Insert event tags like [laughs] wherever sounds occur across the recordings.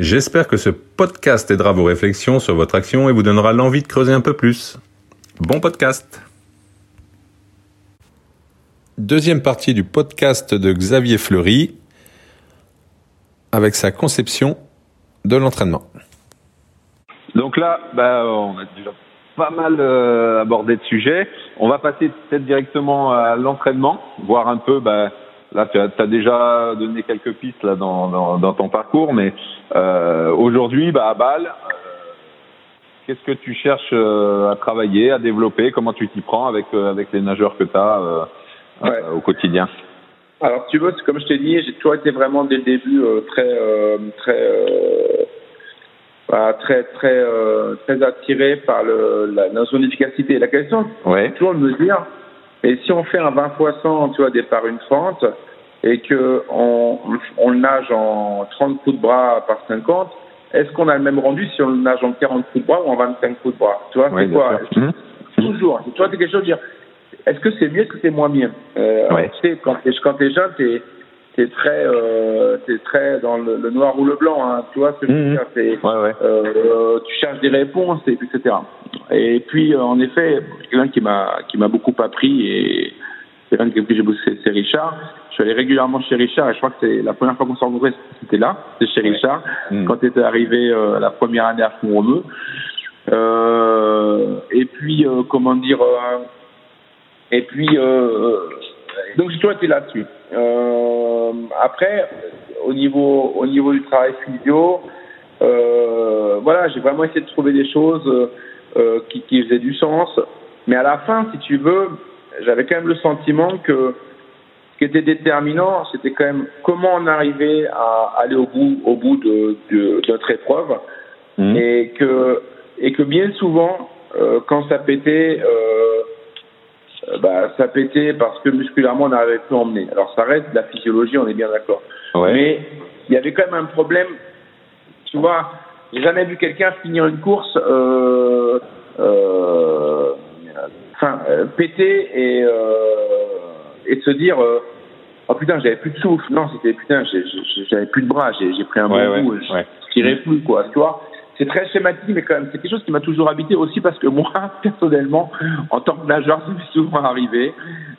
J'espère que ce podcast aidera vos réflexions sur votre action et vous donnera l'envie de creuser un peu plus. Bon podcast Deuxième partie du podcast de Xavier Fleury avec sa conception de l'entraînement. Donc là, bah, on a déjà pas mal euh, abordé de sujets. On va passer peut-être directement à l'entraînement, voir un peu bah, Là, tu as, déjà donné quelques pistes là dans, dans, dans ton parcours, mais euh, aujourd'hui, bah, à Bâle, euh, qu'est-ce que tu cherches euh, à travailler, à développer? Comment tu t'y prends avec avec les nageurs que tu as au quotidien? Alors, tu veux, comme je t'ai dit, j'ai toujours été vraiment dès le début très très bah, très très très attiré par le, la notion d'efficacité. La question, ouais. toujours de me dire et si on fait un 20 fois 100, tu vois, départ une fente, et que on, on nage en 30 coups de bras par 50, est-ce qu'on a le même rendu si on nage en 40 coups de bras ou en 25 coups de bras? Tu vois, c'est quoi? mmh. Toujours. Tu vois, c'est quelque chose de dire, est-ce que c'est mieux, est-ce que c'est moins bien? Euh, ouais. Tu sais, quand t'es, quand t'es jeune, t'es, t'es très, euh, t'es très dans le, le, noir ou le blanc, hein, tu vois ce que je veux dire? C'est, ouais. Euh, Tu cherches des réponses, et, etc. Et puis, euh, en effet, quelqu'un qui m'a, qui m'a beaucoup appris et quelqu'un avec qui j'ai bossé, c'est Richard. Je suis allé régulièrement chez Richard et je crois que c'est la première fois qu'on s'est rencontrés, c'était là, c'était chez Richard, mmh. quand tu étais arrivé euh, la première année à Font-Romeu. Euh, et puis, euh, comment dire, euh, et puis, euh, donc j'ai toujours été là-dessus. Euh, après, au niveau, au niveau du travail physio, voilà, j'ai vraiment essayé de trouver des choses qui, qui faisaient du sens. Mais à la fin, si tu veux, j'avais quand même le sentiment que ce qui était déterminant, c'était quand même comment on arrivait à aller au bout, au bout de, de, de notre épreuve, mmh. et que et que bien souvent, euh, quand ça pétait, euh, bah, ça pétait parce que musculairement on n'arrivait plus à emmener. Alors ça reste de la physiologie, on est bien d'accord. Ouais. Mais il y avait quand même un problème. Tu vois, j'ai jamais vu quelqu'un finir une course. Euh, euh, enfin, euh, péter et, euh, et se dire euh, oh putain j'avais plus de souffle non c'était putain j'avais plus de bras j'ai pris un ouais, bon ouais, coup ouais. je tirais plus quoi tu vois c'est très schématique mais quand même c'est quelque chose qui m'a toujours habité aussi parce que moi [laughs] personnellement en tant que nageur ça m'est souvent arrivé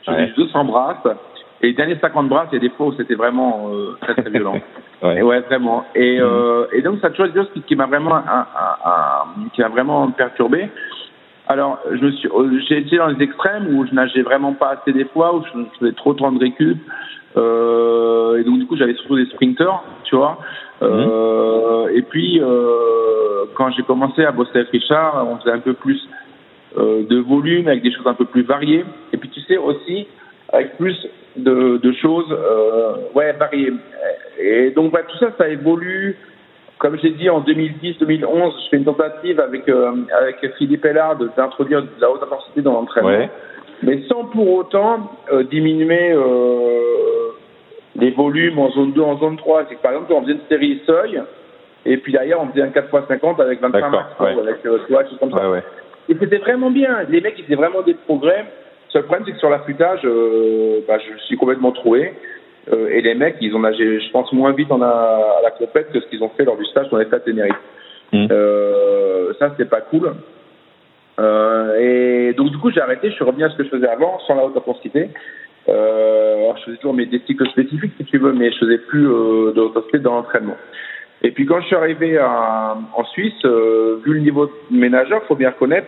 j'ai ouais. eu 200 brasses et les derniers 50 brasses il y a des fois où c'était vraiment euh, très très violent [laughs] ouais. Et ouais vraiment et, mmh. euh, et donc ça ce qui, qui m'a vraiment un, un, un, qui m'a vraiment perturbé alors, je me suis, j'ai été dans les extrêmes où je nageais vraiment pas assez des fois, où je, je faisais trop de temps de récup. Euh, et donc, du coup, j'avais surtout des sprinters, tu vois. Euh, mmh. Et puis, euh, quand j'ai commencé à bosser avec Richard, on faisait un peu plus euh, de volume, avec des choses un peu plus variées. Et puis, tu sais, aussi, avec plus de, de choses, euh, ouais, variées. Et donc, bah, tout ça, ça évolue comme j'ai dit en 2010-2011, je fais une tentative avec euh, avec Philippe Hellard d'introduire de la haute intensité dans l'entraînement, ouais. mais sans pour autant euh, diminuer euh, les volumes en zone 2, en zone 3. C'est que par exemple, on faisait une série seuil, et puis derrière, on faisait un 4x50 avec 25 max, ouais. avec tu vois, comme ça. Ouais, et c'était vraiment bien. Les mecs, ils faisaient vraiment des progrès. Le seul problème, c'est que sur l'affûtage, bah, je suis complètement troué. Euh, et les mecs, ils ont nagé, je pense, moins vite en a, à la compète que ce qu'ils ont fait lors du stage qu'on était à Tenerife. Mmh. Euh, ça, c'était pas cool. Euh, et donc, du coup, j'ai arrêté. Je suis revenu à ce que je faisais avant, sans la haute intensité. Euh, alors, je faisais toujours mes des cycles spécifiques, si tu veux, mais je faisais plus euh, de haute intensité dans l'entraînement. Et puis, quand je suis arrivé à, en Suisse, euh, vu le niveau de mes nageurs, faut bien reconnaître,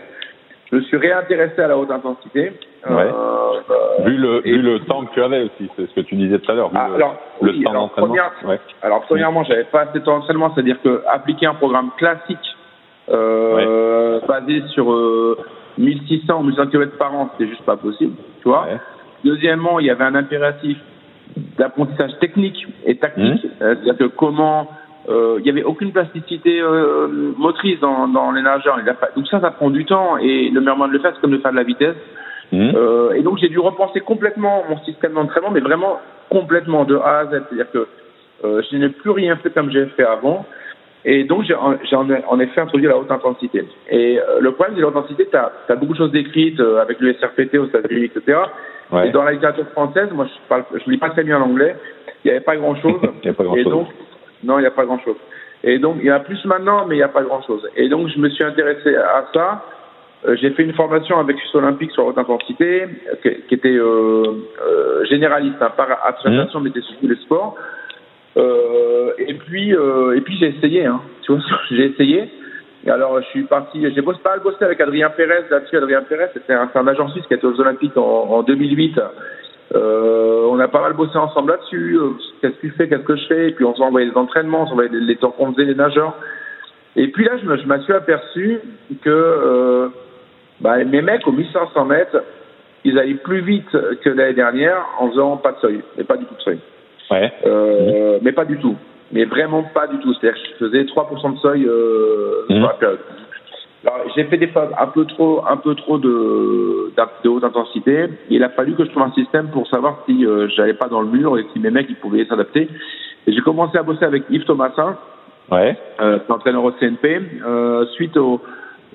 je me suis réintéressé à la haute intensité. Ouais. Euh, vu le, vu le temps que tu avais aussi, c'est ce que tu disais tout à l'heure. Ah, le, alors, le oui, temps alors, d'entraînement. première, ouais. alors, premièrement, j'avais pas assez de temps d'entraînement, c'est-à-dire que appliquer un programme classique euh, ouais. basé sur euh, 1600 ou 1100 km par an, c'était juste pas possible, tu vois. Deuxièmement, il y avait un impératif d'apprentissage technique et tactique, Mmh. c'est-à-dire que comment euh, il y avait aucune plasticité euh, motrice dans, dans les nageurs. Donc ça, ça prend du temps et le meilleur moyen de le faire, c'est comme de faire de la vitesse. Mhm. Euh, et donc j'ai dû repenser complètement mon système d'entraînement, mais vraiment complètement de A à Z. C'est-à-dire que euh, je n'ai plus rien fait comme j'ai fait avant. Et donc j'ai en, effet introduit la haute intensité. Et euh, le problème de la haute intensité, tu as, beaucoup de choses décrites euh, avec le SRPT aux États-Unis, etc. Ouais. Et dans la littérature française, moi je parle, je lis pas très bien l'anglais. Il n'y [laughs] avait pas grand-chose. Et chose. donc, non, il n'y a pas grand-chose. Et donc, il y en a plus maintenant, mais il n'y a pas grand-chose. Et donc, je me suis intéressé à ça. Euh, j'ai fait une formation avec Suisse Olympique sur haute intensité, qui, qui était euh, euh, généraliste, hein, par association, mais c'était sur tous les sports. Et puis, et puis j'ai essayé, hein, tu vois, [laughs] j'ai essayé. Et alors, je suis parti, j'ai bossé, pas bossé avec Adrien Pérez là-dessus. Adrien Pérez, c'était un, agent suisse qui était aux Olympiques en, en 2008. Euh, on a pas mal bossé ensemble là-dessus. Euh, Qu'est-ce que tu fais, qu'est-ce que je fais? Et puis on s'envoyait des entraînements, on s'envoyait les, les temps qu'on faisait les nageurs. Et puis là, je me, je m'en suis aperçu que euh, bah, mes mecs aux 1500 mètres, ils allaient plus vite que l'année dernière en faisant pas de seuil, mais pas du tout de seuil. Ouais. Euh, Mais pas du tout. Mais vraiment pas du tout. C'est-à-dire que je faisais 3% de seuil euh, Mhm. sur la période. Alors, j'ai fait des phases un peu trop, un peu trop de, de haute intensité. Il a fallu que je trouve un système pour savoir si euh, j'allais pas dans le mur et si mes mecs ils pouvaient s'adapter. J'ai commencé à bosser avec Yves Thomasin, Ouais. euh, entraîneur au CNP, euh, suite au,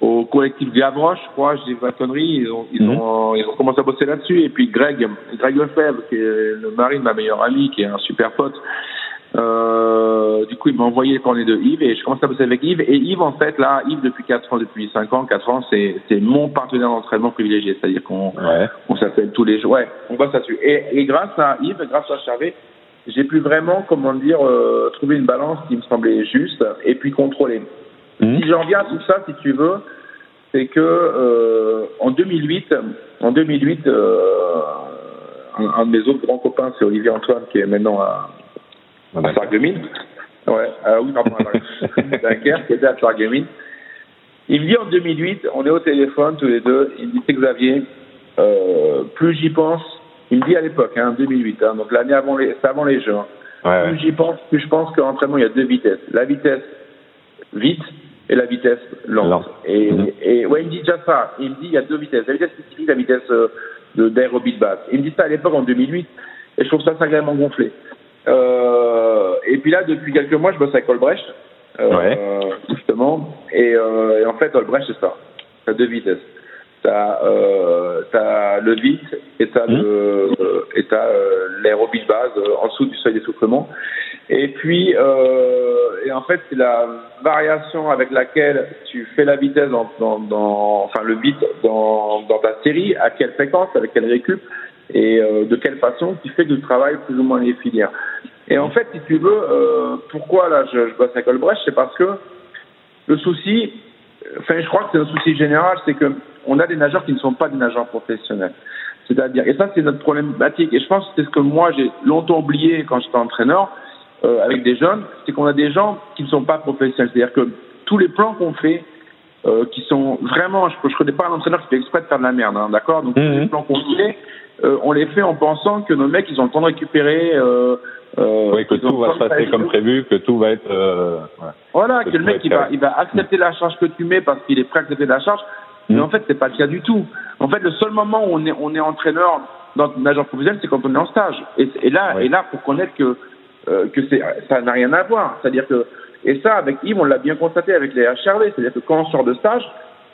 au collectif Gavroche, je crois, dis pas de conneries, ils ont, ils, Mhm. ont, ils ont commencé à bosser là-dessus. Et puis Greg, Greg Lefebvre, qui est le mari de ma meilleure amie, qui est un super pote, euh, du coup, il m'a envoyé les coordonnées de Yves et je commence à bosser avec Yves. Et Yves, en fait, là, Yves, depuis 4 ans, depuis 5 ans, 4 ans, c'est, c'est mon partenaire d'entraînement privilégié. C'est-à-dire qu'on, Ouais. on s'appelle tous les jours. Ouais, on bosse là-dessus. Et, et grâce à Yves, grâce à Charvet, j'ai pu vraiment, comment dire, euh, trouver une balance qui me semblait juste et puis contrôler. Mhm. Si j'en viens à tout ça, si tu veux, c'est que euh, en 2008, en 2008, euh, un, un de mes autres grands copains, c'est Olivier Antoine, qui est maintenant à, à. Ouais, ah oui, pardon, [laughs] Dunkerque, qui était à. Il me dit en 2008, on est au téléphone tous les deux, il me dit, c'est Xavier, euh, plus j'y pense, il me dit à l'époque, hein, 2008, hein, donc l'année avant les, avant les Jeux, hein, Ouais, plus ouais. j'y pense, plus je pense qu'en entraînement, il y a deux vitesses. La vitesse vite et la vitesse lente. Lente. Et, Mhm. et ouais, il me dit déjà ça. Il me dit il y a deux vitesses. La vitesse spécifique, la vitesse euh, de d'aérobie de base. Il me dit ça à l'époque en 2008 et je trouve ça sacrément gonflé. Euh, et puis là, depuis quelques mois, je bosse avec Olbrecht, euh, Ouais. justement. Et, euh, et en fait, Olbrecht, c'est ça. T'as deux vitesses. T'as euh, le vite et t'as le et t'as euh, l'aérobie de base euh, en dessous du seuil d'essoufflement. Et puis et en fait c'est la variation avec laquelle tu fais la vitesse dans, dans, dans enfin le beat dans, dans ta série, à quelle fréquence, avec quelle récup et euh, de quelle façon qui fait que tu travailles plus ou moins les filières. Et en fait, si tu veux, euh, pourquoi là je, je bosse avec Olbrecht, c'est parce que le souci, enfin je crois que c'est un souci général, c'est que on a des nageurs qui ne sont pas des nageurs professionnels. C'est-à-dire, et ça c'est notre problématique, et je pense que c'est ce que moi j'ai longtemps oublié quand j'étais entraîneur euh, avec des jeunes, c'est qu'on a des gens qui ne sont pas professionnels. C'est-à-dire que tous les plans qu'on fait, euh, qui sont vraiment, je ne connais pas un entraîneur qui fait exprès de faire de la merde, hein, d'accord? Donc tous Mhm. les plans qu'on fait, euh, on les fait en pensant que nos mecs ils ont le temps de récupérer. Euh, euh, Oui, que tout va se passer comme prévu, que tout va être. euh, ouais. voilà, Que que le mec il va, il va accepter la charge que tu mets parce qu'il est prêt à accepter la charge. Mais Mm. en fait, c'est pas le cas du tout. En fait, le seul moment où on est, on est entraîneur dans un agent professionnel, c'est quand on est en stage. Et, et là, Oui. et là, pour connaître que euh, que c'est, ça n'a rien à voir. C'est-à-dire que et ça, avec Yves, on l'a bien constaté avec les HRV. C'est-à-dire que quand on sort de stage,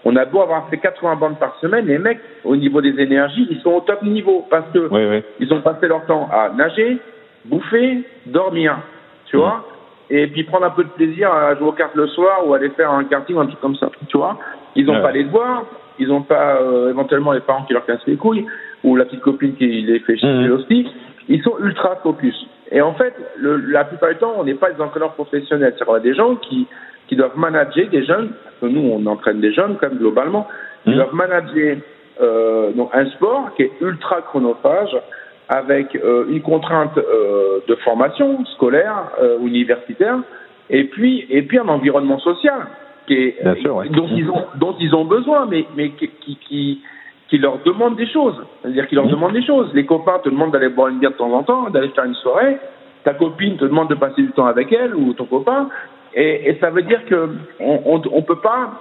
on a beau avoir fait 80 bandes par semaine, les mecs, au niveau des énergies, ils sont au top niveau parce que Oui, oui. ils ont passé leur temps à nager, bouffer, dormir, tu Mhm. vois, et puis prendre un peu de plaisir à jouer aux cartes le soir ou aller faire un karting ou un truc comme ça, tu vois. Ils n'ont Ouais. pas les devoirs, ils n'ont pas euh, éventuellement les parents qui leur cassent les couilles ou la petite copine qui les fait chier aussi. Ils sont ultra focus. Et en fait, le, la plupart du temps, on n'est pas des entraîneurs professionnels. C'est-à-dire des gens qui, qui doivent manager des jeunes, parce que nous, on entraîne des jeunes quand même globalement, ils Mhm. doivent manager euh, donc un sport qui est ultra chronophage avec euh, une contrainte euh, de formation scolaire universitaire et puis et puis un environnement social qui est sûr, ouais. dont ils ont dont ils ont besoin mais mais qui qui, qui qui leur demande des choses, c'est-à-dire qui leur Mhm. demande des choses. Les copains te demandent d'aller boire une bière de temps en temps, d'aller faire une soirée. ta copine te demande de passer du temps avec elle ou ton copain, et, et ça veut dire que on, on, on peut pas.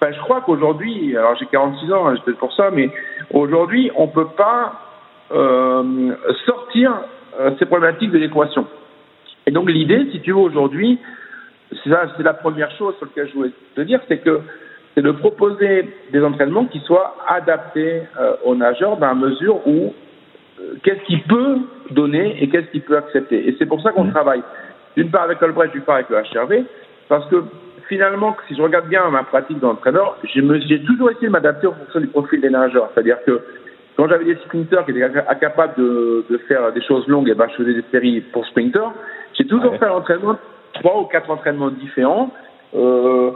Enfin, je crois qu'aujourd'hui, alors j'ai 46 ans, hein, peut-être pour ça, mais aujourd'hui, on peut pas euh, sortir euh, ces problématiques de l'équation. Et donc l'idée, si tu veux, aujourd'hui, c'est la première chose sur laquelle je voulais te dire, c'est que c'est de proposer des entraînements qui soient adaptés euh, aux nageurs dans la mesure où euh, qu'est-ce qu'il peut donner et qu'est-ce qu'il peut accepter. Et c'est pour ça qu'on mmh. travaille d'une part avec Albrecht, d'une part avec le HRV, parce que finalement, si je regarde bien ma pratique d'entraîneur, j'ai toujours essayé de m'adapter en fonction du profil des nageurs. C'est-à-dire que quand j'avais des sprinters qui étaient incapables de, de, faire des choses longues, et ben je faisais des séries pour sprinters. J'ai toujours fait l'entraînement, trois ou quatre entraînements différents. Euh,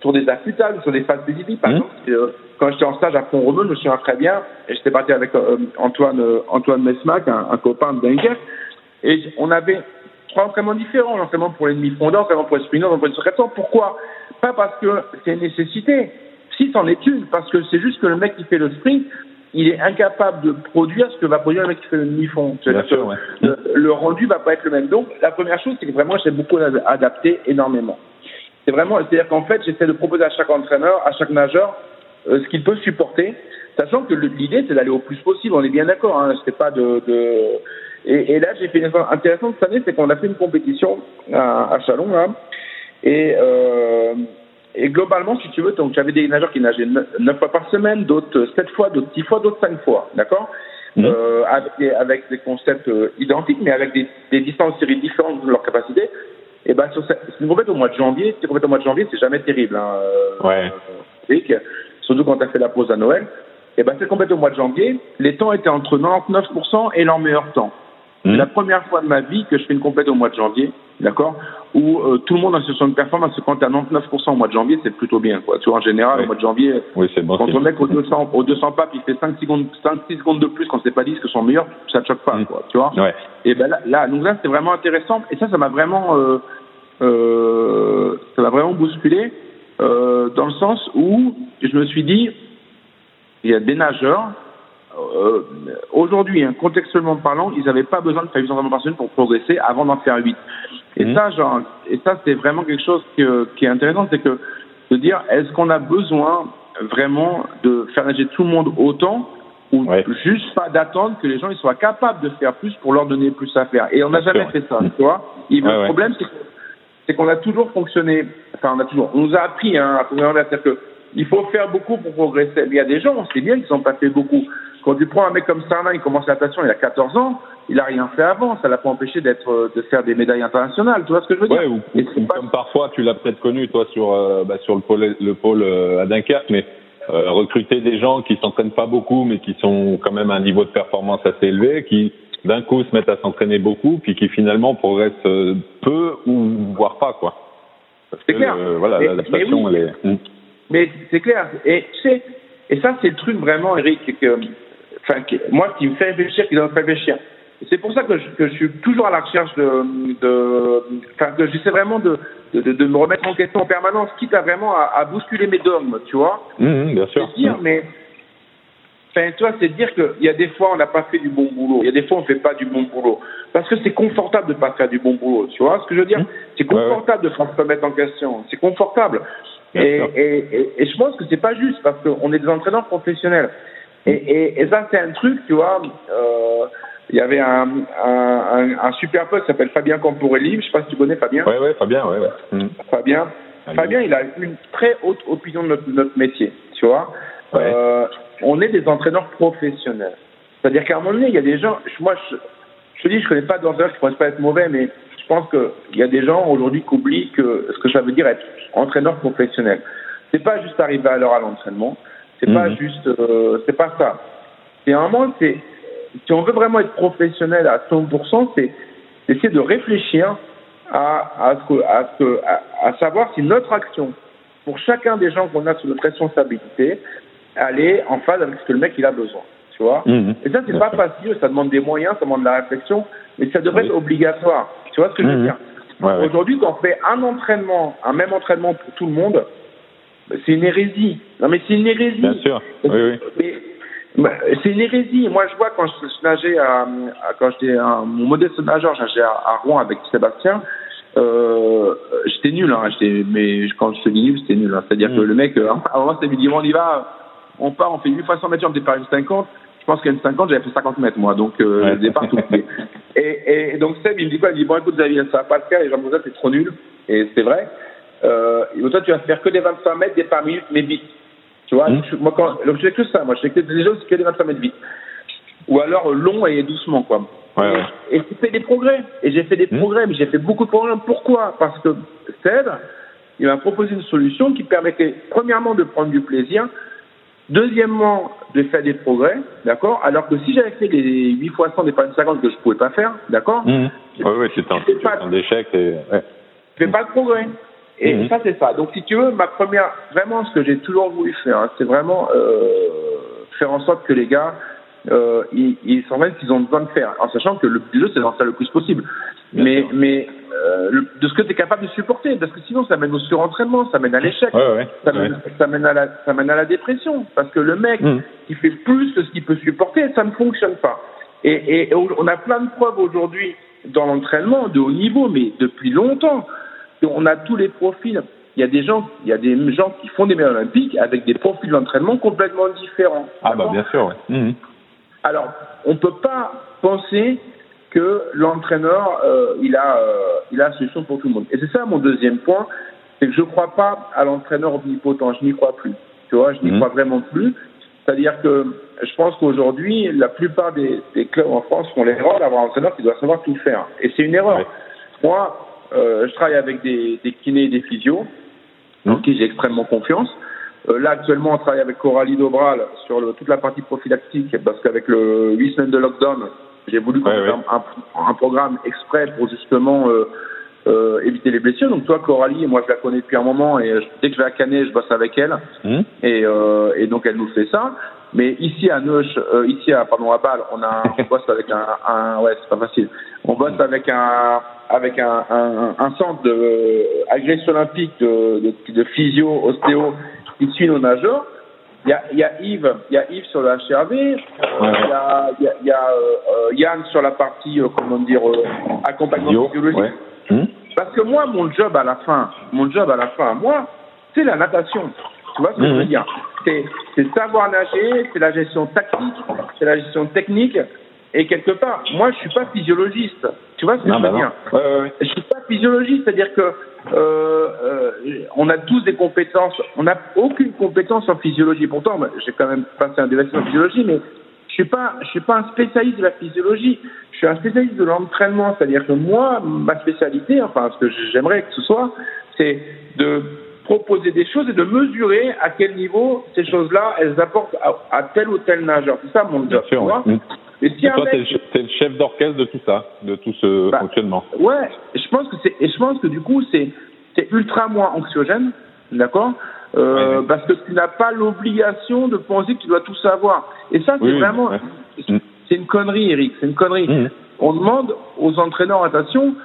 sur des affûtables, sur des phases spécifiques. Par mmh. exemple, euh, quand j'étais en stage à Pont-Romeu, je me souviens très bien, et j'étais parti avec euh, Antoine, euh, Antoine Mesmac, un, un copain de Dunkerque, et on avait trois entraînements différents, l'entraînement pour les demi-fondeurs, l'entraînement pour les spinners, l'entraînement pour les secrétaires. Pourquoi? Pas parce que c'est une nécessité, si c'en est une, parce que c'est juste que le mec qui fait le sprint, il est incapable de produire ce que va produire le mec qui fait le demi-fond. le, le, rendu va pas être le même. Donc, la première chose, c'est que vraiment, j'ai beaucoup adapté énormément. C'est vraiment, c'est-à-dire qu'en fait, j'essaie de proposer à chaque entraîneur, à chaque nageur, euh, ce qu'il peut supporter, sachant que l'idée, c'est d'aller au plus possible. On est bien d'accord. Hein, c'est pas de, de... Et, et, là, j'ai fait une chose intéressante cette année, c'est qu'on a fait une compétition à, à Chalon, là, et, euh, et globalement, si tu veux, donc j'avais des nageurs qui nageaient 9 fois par semaine, d'autres 7 fois, d'autres 6 fois, d'autres 5 fois, d'accord? Mmh. euh, avec, des, avec des concepts euh, identiques, mais avec des, des distances séries différentes de leur capacité. Et ben, sur cette, une compète au mois de janvier, c'est compète au mois de janvier, c'est jamais terrible. Hein, euh, ouais. Euh, surtout quand tu as fait la pause à Noël. Et ben, c'est compète au mois de janvier, les temps étaient entre 99% et leur meilleur temps. C'est la première fois de ma vie que je fais une compète au mois de janvier, d'accord Où euh, tout le monde a ce son de performance, quand tu as 99% au mois de janvier, c'est plutôt bien, quoi. Tu vois, en général, oui. au mois de janvier, oui, bon, quand on mec au 200, au 200 papes, il fait 5 secondes, 5, 6 secondes de plus quand c'est pas 10 que son meilleur, ça te choque pas, mmh. quoi. Tu vois ouais. Et ben là, là, donc là, c'est vraiment intéressant. Et ça, ça m'a vraiment, euh, euh, ça m'a vraiment bousculé euh, dans le sens où je me suis dit, il y a des nageurs, euh, aujourd'hui, hein, contextuellement parlant, ils n'avaient pas besoin de faire 800 entraînements par semaine pour progresser avant d'en faire 8. Et mmh. ça, genre, et ça, c'est vraiment quelque chose que, qui est intéressant, c'est que de dire, est-ce qu'on a besoin vraiment de faire nager tout le monde autant ou ouais. juste pas d'attendre que les gens ils soient capables de faire plus pour leur donner plus à faire? Et on n'a jamais fait ça, tu vois. Et ouais, le problème, c'est qu'on a toujours fonctionné, enfin on a toujours, on nous a appris hein, à c'est-à-dire que il faut faire beaucoup pour progresser. Il y a des gens, on sait bien qu'ils n'ont pas fait beaucoup. Quand tu prends un mec comme Sarna, il commence la natation il a 14 ans, il a rien fait avant, ça l'a pas empêché d'être, de faire des médailles internationales. Tu vois ce que je veux dire? Ouais, ou, ou pas... Comme parfois, tu l'as peut-être connu toi sur, euh, bah, sur le pôle, le pôle euh, à Dunkerque, mais euh, recruter des gens qui s'entraînent pas beaucoup, mais qui sont quand même à un niveau de performance assez élevé, qui d'un coup se mettent à s'entraîner beaucoup, puis qui finalement progressent euh, peu ou voire pas quoi. Parce que clair. Euh, voilà, l'adaptation oui. elle est. Hmm. Mais c'est clair. Et tu sais, et ça c'est le truc vraiment, Eric, que, enfin, moi qui me fait réfléchir, qui doit me faire réfléchir. C'est pour ça que je, que je suis toujours à la recherche de, de enfin, que j'essaie vraiment de, de, de, me remettre en question en permanence, quitte à vraiment à, à bousculer mes dogmes, tu vois. Mmh, bien sûr. Dire, mmh. mais Enfin, tu vois, c'est dire qu'il y a des fois, on n'a pas fait du bon boulot. Il y a des fois, on ne fait pas du bon boulot. Parce que c'est confortable de ne pas faire du bon boulot. Tu vois ce que je veux dire? Mmh. C'est confortable ouais, ouais. de se remettre en question. C'est confortable. Et, et, et, et, je pense que c'est pas juste parce qu'on est des entraîneurs professionnels. Et, et ça, c'est un truc, tu vois. Euh, il y avait un, un, un, un super pote qui s'appelle Fabien Camporelli. Je ne sais pas si tu connais Fabien. Oui, oui, Fabien, oui. Ouais. Mmh. Fabien. Allez. Fabien, il a une très haute opinion de notre, notre métier. Tu vois ouais. euh, on est des entraîneurs professionnels. C'est-à-dire qu'à un moment donné, il y a des gens, moi, je, je te dis, je connais pas d'entraîneurs qui ne pas être mauvais, mais je pense qu'il y a des gens aujourd'hui qui oublient que, ce que ça veut dire être entraîneur professionnel. C'est pas juste arriver à l'heure à l'entraînement. C'est mmh. pas juste, euh, c'est pas ça. C'est c'est, si on veut vraiment être professionnel à 100%, c'est essayer de réfléchir à, à, ce que, à, ce que, à, à savoir si notre action, pour chacun des gens qu'on a sous notre responsabilité, aller en phase avec ce que le mec il a besoin. Tu vois mmh. Et ça, c'est pas facile, ça demande des moyens, ça demande de la réflexion, mais ça devrait oui. être obligatoire. Tu vois ce que mmh. je veux dire? Ouais, ouais. Aujourd'hui, quand on fait un entraînement, un même entraînement pour tout le monde, c'est une hérésie. Non, mais c'est une hérésie. Bien sûr. Oui, oui. Bah, c'est une hérésie. Moi, je vois quand je, nageais à, quand j'étais mon modeste nageur, je à, Rouen avec Sébastien. Euh, j'étais nul, hein, mais quand je te dis nul, c'était nul. Hein. C'est-à-dire que mm. le mec, euh, à un moment, c'était dit, on y va, on part, on fait 8 fois 100 mètres, on départ une 50. Je pense qu'à une 50, j'avais fait 50 mètres, moi, donc euh, départ tout [laughs] et, et donc Seb, il me dit quoi? Il me dit, bon, écoute, Xavier, ça va pas le faire, les gens me disent, c'est trop nul. Et c'est vrai. Euh, et toi, tu vas faire que des 25 mètres, départ minutes, mais vite. Tu vois, mmh. moi, quand, je fais que ça, moi, je fais que des choses, que des 25 mètres vite. Ou alors long et doucement, quoi. Ouais, ouais. Et j'ai fait des progrès. Et j'ai fait des mmh. progrès, mais j'ai fait beaucoup de progrès. Pourquoi? Parce que Seb, il m'a proposé une solution qui permettait, premièrement, de prendre du plaisir, Deuxièmement, de faire des progrès, d'accord? Alors que si j'avais fait les 8 fois 100 des 50 que je ne pouvais pas faire, d'accord? Mmh. Oui, oui, c'est un, un échec. Et... Ouais. Je fais pas de progrès. Et mmh. ça, c'est ça. Donc, si tu veux, ma première, vraiment, ce que j'ai toujours voulu faire, hein, c'est vraiment euh, faire en sorte que les gars, euh, ils, ils s'en ce qu'ils ont besoin de faire, en sachant que le jeu, c'est d'en faire le plus possible. mais, mais euh, de ce que tu es capable de supporter, parce que sinon, ça mène au surentraînement, ça mène à l'échec, ouais, ouais, ça, mène, ça, mène à la, ça mène à la dépression, parce que le mec mmh. qui fait plus que ce qu'il peut supporter, ça ne fonctionne pas. Et, et on a plein de preuves aujourd'hui dans l'entraînement de haut niveau, mais depuis longtemps on a tous les profils. Il y a des gens, il y a des gens qui font des médailles olympiques avec des profils d'entraînement complètement différents. Ah bah bien sûr, oui. Mmh. Alors, on ne peut pas penser que l'entraîneur, euh, il a, euh, il a la solution pour tout le monde. Et c'est ça mon deuxième point, c'est que je ne crois pas à l'entraîneur omnipotent. Je n'y crois plus. Tu vois, je n'y mmh. crois vraiment plus. C'est-à-dire que je pense qu'aujourd'hui, la plupart des, clubs en France font l'erreur d'avoir un entraîneur qui doit savoir tout faire. Et c'est une erreur. Moi, euh, je travaille avec des, des kinés et des physios, en mmh. qui j'ai extrêmement confiance. Euh, là, actuellement, on travaille avec Coralie Dobral sur le, toute la partie prophylactique, parce qu'avec le 8 semaines de lockdown, j'ai voulu ouais, un, un, programme exprès pour justement euh, éviter les blessures. Donc toi, Coralie, moi je la connais depuis un moment et dès que je vais à Canet, je bosse avec elle. Mmh. Et, et, donc elle nous fait ça. Mais ici à Neuch, euh, ici à pardon à Bâle, on a on bosse avec un, un ouais c'est pas facile. On bosse avec un avec un, un, un centre de agression olympique de, de, de, physio, ostéo qui suit nos nageurs. Il y a, y a Yves, il y a Yves sur le HRV, il y a, il y a, y a euh, Yann sur la partie comment dire accompagnement physiologique. Hum. Parce que moi, mon job à la fin, mon job à la fin, moi, c'est la natation. Tu vois ce que je veux dire? C'est savoir nager, c'est la gestion tactique, c'est la gestion technique. Et quelque part, moi, je suis pas physiologiste. Tu vois ce que je veux bah dire? Ouais, ouais, ouais. Je suis pas physiologiste, c'est-à-dire que euh, euh, on a tous des compétences. On n'a aucune compétence en physiologie. Pourtant, j'ai quand même passé un DVS en physiologie, mais je suis pas, je suis pas un spécialiste de la physiologie. Je suis un spécialiste de l'entraînement. C'est-à-dire que moi, ma spécialité, enfin, ce que j'aimerais que ce soit, c'est de proposer des choses et de mesurer à quel niveau ces choses-là, elles apportent à, tel ou tel nageur. C'est ça mon job. Et si toi, mec... t'es le, chef d'orchestre de tout ça, de tout ce bah, fonctionnement. Ouais, je pense que c'est, et je pense que du coup, c'est, c'est ultra moins anxiogène, d'accord euh, ouais, Parce que tu n'as pas l'obligation de penser que tu dois tout savoir. Et ça, c'est oui, vraiment, ouais. c'est une connerie, Eric, c'est une connerie. Mmh. On demande aux entraîneurs attention,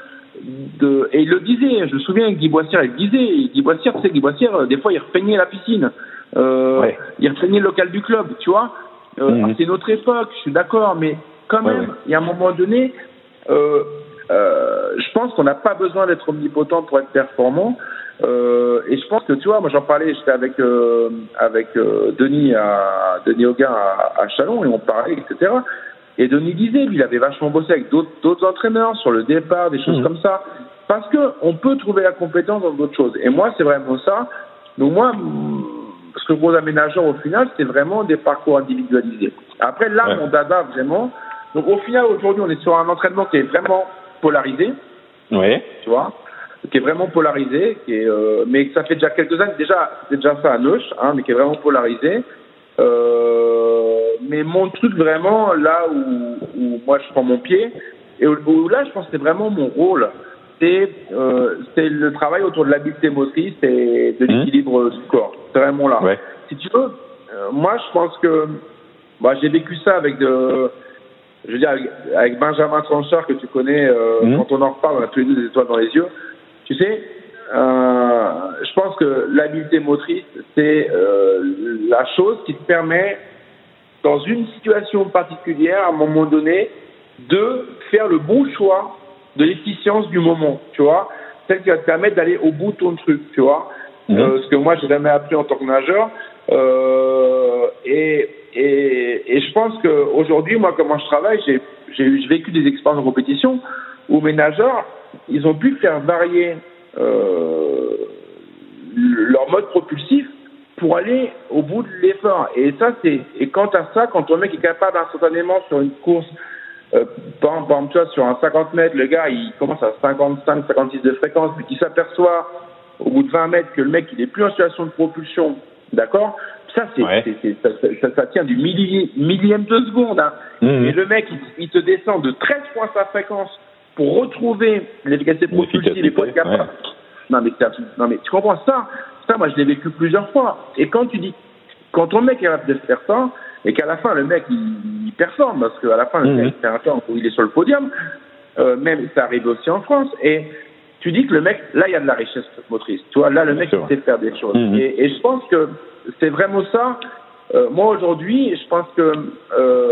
de, et il le disait, je me souviens, Guy Boissière, il le disait, Guy Boissière, tu sais, Guy Boissière, euh, des fois, il repeignait la piscine, euh, ouais. il repeignait le local du club, tu vois. Euh, Mhm. C'est notre époque, je suis d'accord, mais quand Ouais, même, il y a un moment donné, euh, je pense qu'on n'a pas besoin d'être omnipotent pour être performant. Et je pense que tu vois, moi j'en parlais, j'étais avec avec Denis à Denis Auguin à, à Chalon et on parlait, etc. Et Denis disait, lui, il avait vachement bossé avec d'autres entraîneurs sur le départ, des choses Mhm. comme ça, parce que on peut trouver la compétence dans d'autres choses. Et moi, c'est vraiment ça. Donc moi, ce que gros aménageurs au final, c'est vraiment des parcours individualisés. Après, là, Ouais. mon dada vraiment. Donc au final, aujourd'hui, on est sur un entraînement qui est vraiment polarisé Oui. tu vois, qui est vraiment polarisé, qui est, euh, mais ça fait déjà quelques années, déjà, c'est déjà ça à Neuch, hein, mais qui est vraiment polarisé. Euh, mais mon truc vraiment, là où, où moi je prends mon pied, et où, où là je pense que c'est vraiment mon rôle, c'est euh, c'est le travail autour de l'habileté motrice et de Mhm. l'équilibre du corps. C'est vraiment là. Ouais. Si tu veux, euh, moi je pense que bah, j'ai vécu ça avec de, je veux dire, avec, Benjamin Tranchard que tu connais, euh, Mhm. quand on en reparle, on a tous les deux des étoiles dans les yeux. Tu sais, euh, je pense que l'habileté motrice, c'est euh, la chose qui te permet dans une situation particulière, à un moment donné, de faire le bon choix de l'efficience du moment, tu vois, celle qui va te permettre d'aller au bout de ton truc, tu vois. Mhm. Euh, ce que moi, j'ai jamais appris en tant que nageur. Et, et, et je pense qu'aujourd'hui, moi, comment je travaille, j'ai j'ai vécu des expériences en compétition où mes nageurs, ils ont pu faire varier leur mode propulsif pour aller au bout de l'effort. Et ça, c'est et quant à ça, quand ton mec est capable instantanément sur une course, euh, par exemple, tu vois, sur un 50 mètres, le gars, il commence à 55, 56 de fréquence, puis qu'il s'aperçoit au bout de 20 mètres que le mec, il est plus en situation de propulsion, d'accord? Ça, c'est, Ouais. ça, ça- ça- ça tient du milli- millième de seconde. Hein. Mhm. Et le mec, il, il te descend de 13 fois sa fréquence pour retrouver l'efficacité propulsive et pour être capable. Non, mais, non, mais tu comprends ça? Ça, moi, je l'ai vécu plusieurs fois. Et quand tu dis, quand ton mec est capable de faire ça, et qu'à la fin, le mec, il, il performe, parce qu'à la fin, le Mhm. mec, c'est un temps où il est sur le podium, euh, même, ça arrive aussi en France, et tu dis que le mec, là, il y a de la richesse motrice. Tu vois, là, le Bien mec, sûr. il sait faire des choses. Mhm. Et, et je pense que c'est vraiment ça. Euh, moi, aujourd'hui, je pense que euh,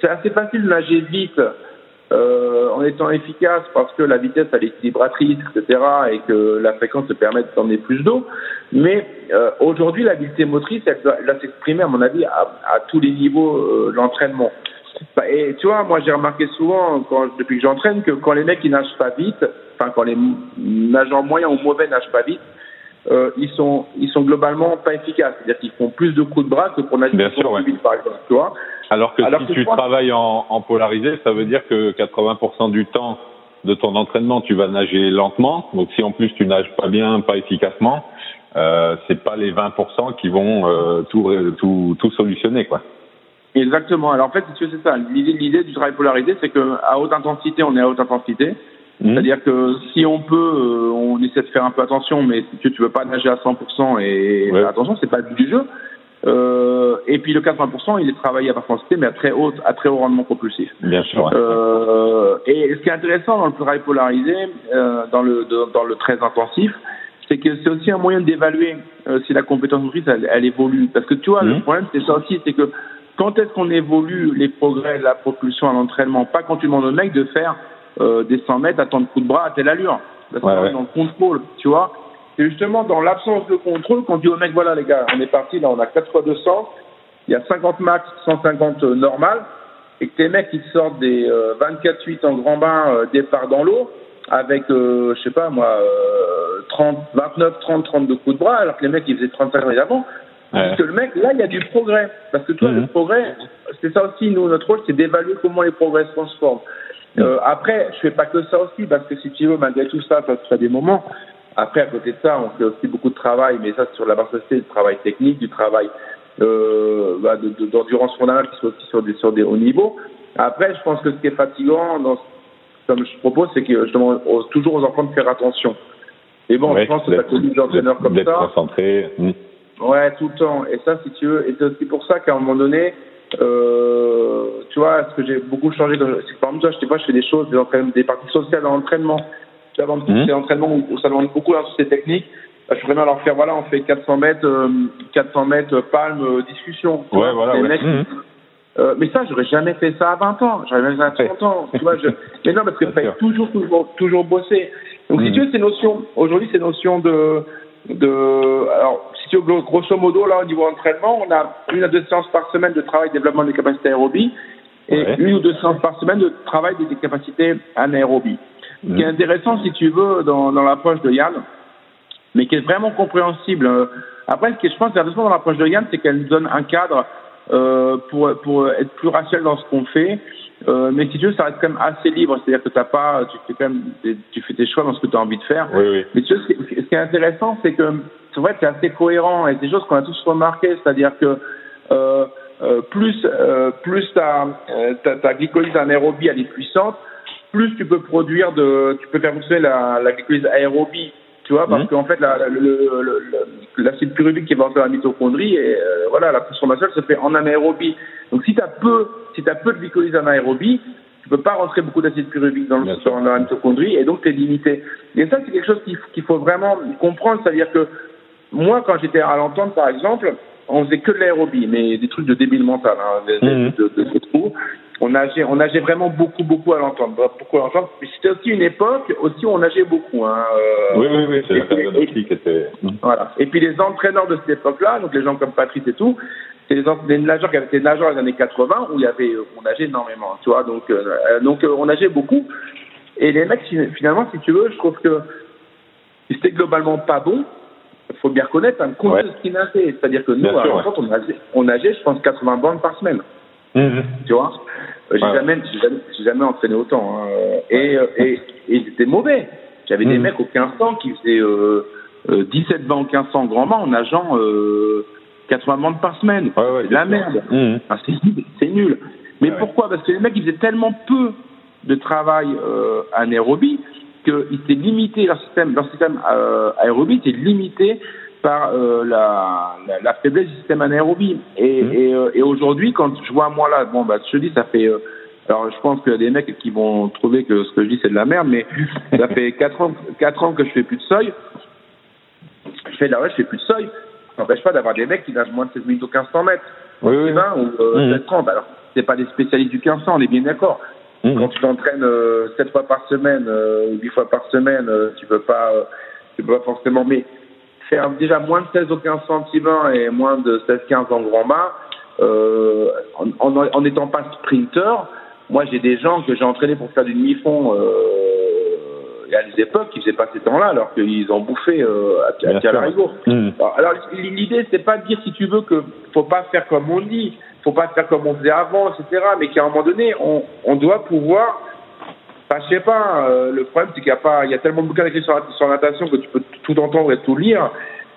c'est assez facile de nager vite euh, en étant efficace parce que la vitesse, elle est équilibratrice, etc., et que la fréquence te permet d'emmener plus d'eau. Mais euh, aujourd'hui, l'habileté motrice, elle doit, doit s'exprimer, à mon avis, à, tous les niveaux euh, de l'entraînement. Bah, Et tu vois, moi j'ai remarqué souvent, quand, depuis que j'entraîne, que quand les mecs ils nagent pas vite, enfin quand les nageurs moyens ou mauvais nagent pas vite, euh, ils sont ils sont globalement pas efficaces. C'est-à-dire qu'ils font plus de coups de bras que pour sûr, ouais. par exemple. Tu vois Alors que Alors si que tu travailles en, en polarisé, ça veut dire que 80% du temps de ton entraînement, tu vas nager lentement. Donc si en plus tu nages pas bien, pas efficacement, euh, c'est pas les 20% qui vont euh, tout, tout, tout solutionner, quoi. Exactement. Alors en fait, c'est ça. L'idée, l'idée du travail polarisé, c'est que à haute intensité, on est à haute intensité. Mhm. C'est-à-dire que si on peut, euh, on essaie de faire un peu attention, mais tu, veux pas nager à 100% et Ouais. attention, c'est pas le but du jeu. Euh, et puis le 80%, il est travaillé à intensité, mais à très haute, à très haut rendement propulsif. Bien sûr. ouais. Euh, et ce qui est intéressant dans le travail polarisé, euh, dans le de- dans le très intensif, c'est que c'est aussi un moyen d'évaluer euh, si la compétence motrice elle, elle évolue. Parce que tu vois, le Mhm. problème c'est ça aussi, c'est que quand est-ce qu'on évolue les progrès de la propulsion à l'entraînement Pas quand tu demandes au mec de faire euh, des 100 mètres à tant de coups de bras à telle allure. Parce Ouais, qu'on est ouais. dans le contrôle, tu vois. C'est justement dans l'absence de contrôle qu'on dit au mec, voilà les gars, on est parti, là on a 4 fois 200, il y a 50 max, 150 euh, normal, et que tes mecs ils te sortent des euh, 24-8 en grand bain euh, départ dans l'eau, avec, euh, je sais pas moi, euh, 30, 29, 30, 32 coups de bras, alors que les mecs ils faisaient 35 minutes avant. Ouais. Parce que le mec, là, il y a du progrès. Parce que toi, Mhm. le progrès, c'est ça aussi, nous, notre rôle, c'est d'évaluer comment les progrès se transforment. Euh, après, je fais pas que ça aussi, parce que si tu veux, malgré tout ça, ça se fait des moments. Après, à côté de ça, on fait aussi beaucoup de travail, mais ça, c'est sur la base société, du travail technique, du travail euh, bah, de- de- d'endurance fondamentale qui soit aussi sur des, sur des hauts niveaux. Après, je pense que ce qui est fatigant, dans, comme je propose, c'est que je demande aux- toujours aux enfants de faire attention. Et bon, Ouais, je pense que d'être- connu des entraîneurs comme D'être ça. concentré. Mhm. Ouais, tout le temps. Et ça, si tu veux, et c'est aussi pour ça qu'à un moment donné, euh, tu vois, ce que j'ai beaucoup changé, c'est que par exemple, sais pas, je fais des choses, des, des parties sociales dans l'entraînement. Tu vois, dans Mhm. des entraînements où, où ça demande beaucoup d'instituts techniques. Bah, je pourrais bien leur faire, voilà, on fait 400 mètres, euh, 400 mètres, euh, palme, euh, discussion. Tu Ouais, vois, voilà, des ouais. mecs- Mhm. euh, mais ça, j'aurais jamais fait ça à 20 ans, j'aurais jamais fait ça à 30 ans. Tu vois, je... [laughs] Mais non, parce que fallait toujours, toujours, toujours bosser. Donc, si Mhm. tu veux, ces notions, aujourd'hui, ces notions de, de, alors, si tu veux, gros- grosso modo, là, au niveau entraînement, on a une à deux séances par semaine de travail développement des capacités aérobie et Ouais. une ou deux séances par semaine de travail des capacités anaérobie. Ce qui est Mhm. intéressant, si tu veux, dans, dans l'approche de Yann, mais qui est vraiment compréhensible. Euh, Après, ce qui est, je pense, intéressant dans l'approche de Yann, c'est qu'elle nous donne un cadre euh, pour, pour être plus rationnel dans ce qu'on fait. Euh, mais si tu veux, ça reste quand même assez libre. C'est-à-dire que t'as pas, tu fais quand même, des- tu fais tes choix dans ce que tu as envie de faire. Oui, oui. Mais tu vois, ce qui, ce qui est intéressant, c'est que c'est vrai que c'est assez cohérent et c'est des choses qu'on a tous remarqué, c'est-à-dire que euh, euh, plus euh, plus ta, euh, ta, ta glycolyse anaérobie elle est puissante, plus tu peux produire de, tu peux faire fonctionner la, la glycolyse aérobie, tu vois, parce Mhm. qu'en fait la- la- le- le- le- l'acide pyruvique qui va dans la mitochondrie et euh, voilà la transformation se fait en anaérobie. Donc si tu as peu si t'as peu de glycolyse anaérobie, tu peux pas rentrer beaucoup d'acide pyruvique dans, le, dans la mitochondrie et donc tu es limité. Et ça, c'est quelque chose qu'il faut vraiment comprendre, c'est-à-dire que moi, quand j'étais à l'entente, par exemple, on faisait que de l'aérobie, mais des trucs de débile mental, hein, de, Mhm. de, de, de trous. On nageait, on nageait vraiment beaucoup, beaucoup à. Beaucoup à l'entendre. Mais C'était aussi une époque aussi où on nageait beaucoup. Hein, euh, Oui, oui, oui, c'est la période aussi qui était. voilà. Et puis les entraîneurs de cette époque-là, donc les gens comme Patrice et tout, c'est les, des nageurs qui avaient été nageurs dans les années 80 où il y avait, euh, on nageait énormément, tu vois. Donc, euh, donc on nageait beaucoup. Et les mecs, fi- finalement, si tu veux, je trouve que c'était globalement pas bon. Il faut bien reconnaître, un compte Ouais. de ce qu'ils nageaient. C'est-à-dire que nous, Bien à sûr, on nageait, on nageait, je pense, 80 bandes par semaine. Mhm. Tu vois? J'ai Ouais. jamais, jamais, jamais entraîné autant. hein. Et, euh, et, et ils étaient mauvais. J'avais des Mhm. mecs au 1500 qui faisaient euh, euh, 17 bancs au 1500 grand banc en nageant euh, 80 bandes par semaine. Ouais, ouais, la merde. Mhm. Ah, c'est nul. Mais pourquoi? Parce que les mecs, ils faisaient tellement peu de travail euh, anaérobie qu'ils étaient limités, leur système, leur système euh, aérobie était limité par euh, la, la, la faiblesse du système anaérobie. Et, Mhm. et, euh, et aujourd'hui, quand je vois moi là, bon, bah, je dis, ça fait. euh, alors, je pense qu'il y a des mecs qui vont trouver que ce que je dis, c'est de la merde, mais [laughs] ça fait 4 ans, quatre ans que je fais plus de seuil. Je fais de la ouais, je fais plus de seuil. Ça n'empêche pas d'avoir des mecs qui nagent moins de 16 minutes au 1500 mètres. Oui, oui. 20 ou euh, Mhm. 730. Alors, c'est pas des spécialistes du 1500, on est bien d'accord. Mhm. Quand tu t'entraînes euh, 7 fois par semaine, euh, 8 fois par semaine, tu peux pas, tu peux pas forcément. Mais faire déjà moins de 16 au 1500 petit bain et moins de 16-15 en grand mât, euh, en, en, en étant pas sprinter, moi j'ai des gens que j'ai entraînés pour faire du demi-fond. Euh, a des époques qui faisaient pas ces temps-là alors qu'ils ont bouffé euh, à, à. Calarigo. Mhm. Alors, alors, l'idée, c'est pas de dire, si tu veux, que faut pas faire comme on dit, faut pas faire comme on faisait avant, etc. Mais qu'à un moment donné, on, on doit pouvoir. Enfin, je sais pas. euh, le problème, c'est qu'il y a pas, il y a tellement de bouquins écrits sur la, sur la natation que tu peux tout entendre et tout lire.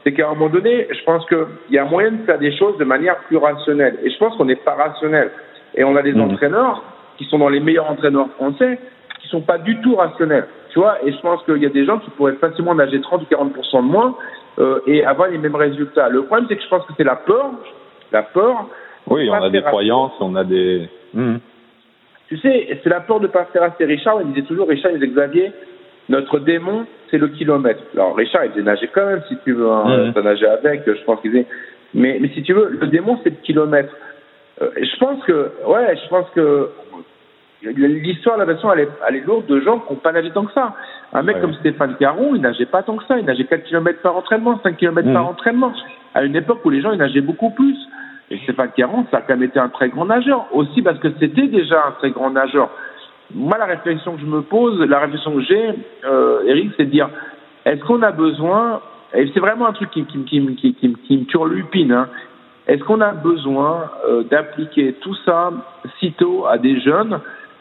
C'est qu'à un moment donné, je pense qu'il y a moyen de faire des choses de manière plus rationnelle. Et je pense qu'on n'est pas rationnel. Et on a des Mhm. entraîneurs qui sont dans les meilleurs entraîneurs français qui sont pas du tout rationnels. Tu vois, et je pense qu'il y a des gens qui pourraient facilement nager 30 ou 40% de moins euh, et avoir les mêmes résultats. Le problème, c'est que je pense que c'est la peur. La peur. Oui, on a des croyances, on a des. Tu sais, c'est la peur de pas faire assez. Richard, il disait toujours, Richard, il disait Xavier, notre démon, c'est le kilomètre. Alors, Richard, il faisait nager quand même, si tu veux. Hein. Ça nageait avec, je pense qu'il disait. Mais, mais si tu veux, le démon, c'est le kilomètre. Euh, je pense que, ouais, je pense que l'histoire de la nation, elle est, elle est lourde de gens qui n'ont pas nagé tant que ça. Un mec Ouais. comme Stéphane Caron, il nageait pas tant que ça. Il nageait 4 km par entraînement, 5 km par entraînement. À une époque où les gens, ils nageaient beaucoup plus. Et Stéphane Caron, ça a quand même été un très grand nageur. Aussi parce que c'était déjà un très grand nageur. Moi, la réflexion que je me pose, la réflexion que j'ai, euh, Eric, c'est de dire, est-ce qu'on a besoin, et c'est vraiment un truc qui, qui, qui, qui, me turlupine, hein, est-ce qu'on a besoin euh, d'appliquer tout ça sitôt à des jeunes,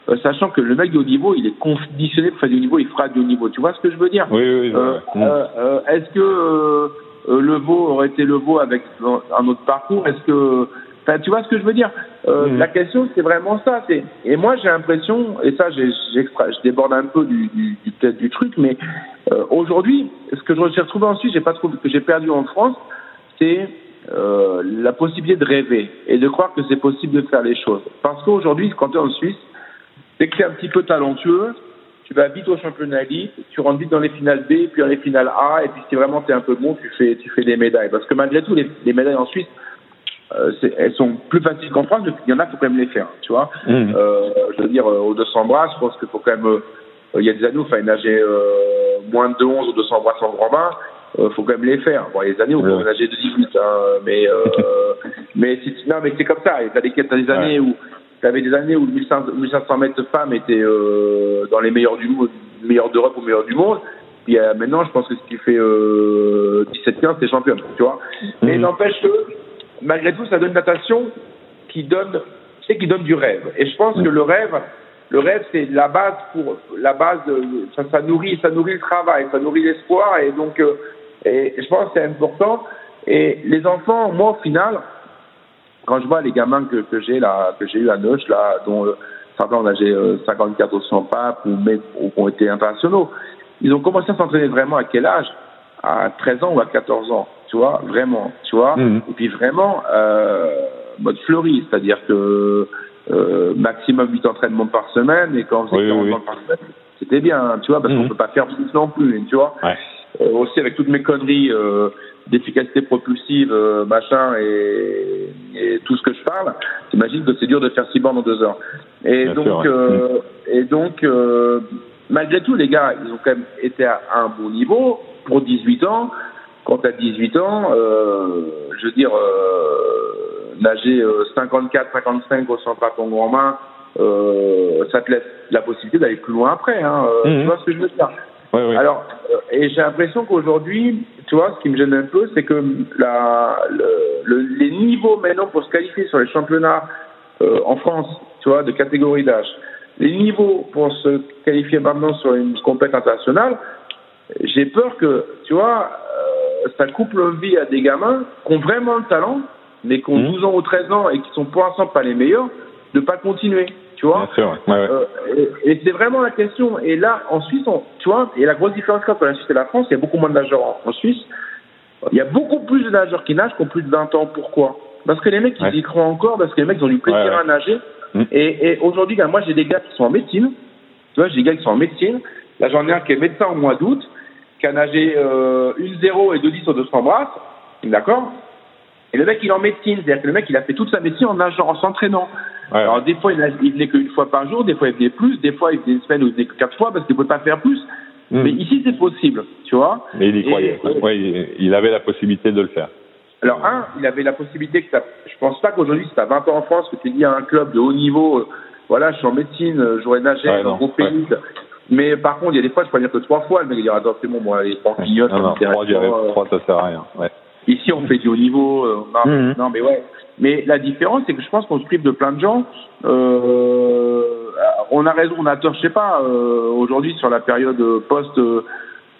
euh, sachant que le mec de haut niveau, il est conditionné pour faire du haut niveau, il fera du haut niveau. Tu vois ce que je veux dire? Oui, oui, oui. euh, euh, euh, Est-ce que euh, le veau aurait été le veau avec un autre parcours Est-ce que, enfin, tu vois ce que je veux dire? Euh. La question, c'est vraiment ça. C'est et moi, j'ai l'impression, et ça, je déborde un peu du, du, du, peut-être du truc, mais euh, aujourd'hui, ce que j'ai retrouvé en Suisse, j'ai pas trouvé que j'ai perdu en France, c'est euh, la possibilité de rêver et de croire que c'est possible de faire les choses. Parce qu'aujourd'hui, quand tu es en Suisse, dès que tu es un petit peu talentueux, tu vas vite au championnat élite, tu rentres vite dans les finales B, puis dans les finales A, et puis si vraiment tu es un peu bon, tu fais, tu fais des médailles. Parce que malgré tout, les, les médailles en Suisse, euh, elles sont plus faciles qu'en France, mais il y en a, faut quand même les faire, tu vois. Mhm. Euh, je veux dire, euh, aux 200 bras, je pense qu'il faut quand même. euh, il y a des années où il fallait nager euh, moins de 11 ou 200 bras sans grand bain. Il faut quand même les faire. Bon, il y a des années où Ouais. nager de 18, hein, mais euh, [laughs] mais si, non, mais c'est comme ça. T'as des, t'as des années où t'avais des années où le 1500, 1500 mètres femme était euh, dans les meilleurs du monde, meilleurs d'Europe ou meilleurs du monde. Puis euh, maintenant, je pense que si tu fais euh, 17-15, t'es championne, tu vois. Mais Mhm. n'empêche que malgré tout, ça donne une natation qui donne, tu sais, qui donne du rêve. Et je pense que le rêve, le rêve, c'est la base pour la base. Ça nourrit, ça nourrit le travail, ça nourrit l'espoir. Et donc, euh, et je pense que c'est important. Et les enfants, moi, au final, quand je vois les gamins que, que j'ai là, que j'ai eu à Neuch, là, dont euh, certains ont euh, 54 au 100 papes ou, ou qui ont été internationaux, ils ont commencé à s'entraîner vraiment à quel âge? À 13 ans ou à 14 ans, tu vois, vraiment, tu vois? Mhm. Et puis vraiment, euh, mode fleuri, c'est-à-dire que euh, maximum 8 entraînements par semaine, et quand on faisait Oui, 40 oui, par semaine, c'était bien, tu vois, parce qu'on peut pas faire plus non plus, tu vois? Ouais. Euh, aussi avec toutes mes conneries, euh, d'efficacité propulsive, euh, machin, et, et, tout ce que je parle, t'imagines que c'est dur de faire six bornes en deux heures. Et donc, euh, et donc, euh, malgré tout, les gars, ils ont quand même été à un bon niveau pour 18 ans. Quand t'as 18 ans, euh, je veux dire, euh, nager 54, 55 au centre à ton grand main, ça te laisse la possibilité d'aller plus loin après. Hein. Tu Mhm. vois ce que je veux dire Oui, oui. alors, euh, et j'ai l'impression qu'aujourd'hui, tu vois, ce qui me gêne un peu, c'est que la, le, le, les niveaux maintenant pour se qualifier sur les championnats euh, en France, tu vois, de catégorie d'âge, les niveaux pour se qualifier maintenant sur une compétition internationale, j'ai peur que, tu vois, euh, ça coupe la vie à des gamins qui ont vraiment le talent, mais qui ont Mhm. 12 ans ou 13 ans et qui sont pour l'instant pas les meilleurs, de pas continuer, tu vois. Bien sûr, ouais, ouais. Euh, et, et c'est vraiment la question. Et là, en Suisse, on, tu vois, et la grosse différence entre la Suisse et la France, il y a beaucoup moins de nageurs en, en Suisse. Il y a beaucoup plus de nageurs qui nagent qui ont plus de 20 ans. Pourquoi? Parce que les mecs, Ouais. ils y croient encore, parce que les mecs, ils ont du plaisir à nager. Mm. Et, et aujourd'hui, moi, j'ai des gars qui sont en médecine. Tu vois, j'ai des gars qui sont en médecine. Là, j'en ai un qui est médecin au mois d'août, qui a nagé euh, une 0 et 2-10 sur 200 brasses. D'accord? Et le mec, il est en médecine. C'est-à-dire que le mec, il a fait toute sa médecine en nageant, en s'entraînant. Ouais, Alors des fois il, venait qu'une fois par jour, des fois il venait plus, des fois il venait une semaine où il venait que quatre fois parce qu'il ne pouvait pas faire plus. Mhm. Mais ici c'est possible, tu vois. Mais il y croyait. et- Ouais, il, avait la possibilité de le faire. Alors un, il avait la possibilité que ça, je pense pas qu'aujourd'hui si tu as 20 ans en France, que tu es lié à un club de haut niveau, euh, voilà, je suis en médecine, euh, j'aurais nagé Ouais, dans gros pays. Mais par contre, il y a des fois, je peux dire que trois fois, le mec il dira, attends, c'est bon, moi, les trois clignotes, non, ça non, trois, dirais, euh, trois, ça sert à rien. Ouais. Ici, on fait du haut niveau. euh, non, Mhm. non, mais ouais. Mais la différence, c'est que je pense qu'on se prive de plein de gens. Euh, on a raison, on a tort, je sais pas. euh, Aujourd'hui, sur la période post,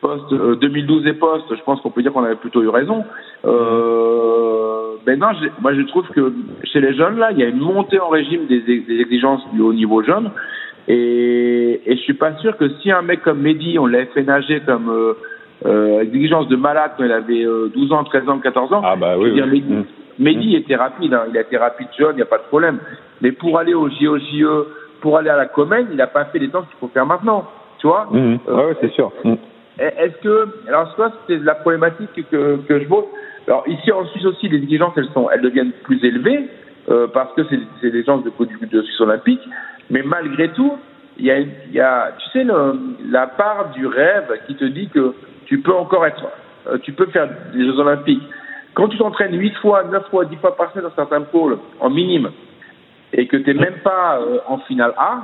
post euh, 2012 et post, je pense qu'on peut dire qu'on avait plutôt eu raison. Euh, mais non, moi, je trouve que chez les jeunes là, il y a une montée en régime des, des exigences du haut niveau jeune. Et, et je suis pas sûr que si un mec comme Mehdi, on l'avait fait nager comme euh, euh, exigence de malade quand il avait euh, 12 ans, 13 ans, 14 ans. Ah bah je oui. veux dire, oui. Mehdi. Mehdi était rapide, hein, il a été rapide jeune, il n'y a pas de problème. Mais pour aller au JOJE, pour aller à la Comène, il n'a pas fait les temps qu'il faut faire maintenant. Tu vois Mhm. Euh, Ouais, ouais, c'est sûr. Mhm. Est-ce que, alors ça c'est la problématique que, que je vois. Alors ici en Suisse aussi, les exigences elles sont, elles deviennent plus élevées euh, parce que c'est des gens de, de, de Suisse olympique. Mais malgré tout, il y a, y a, tu sais, le, la part du rêve qui te dit que tu peux encore être, euh, tu peux faire les Jeux olympiques. Quand tu t'entraînes 8 fois, 9 fois, 10 fois par semaine dans certains pôles en minime et que tu n'es même pas euh, en finale A,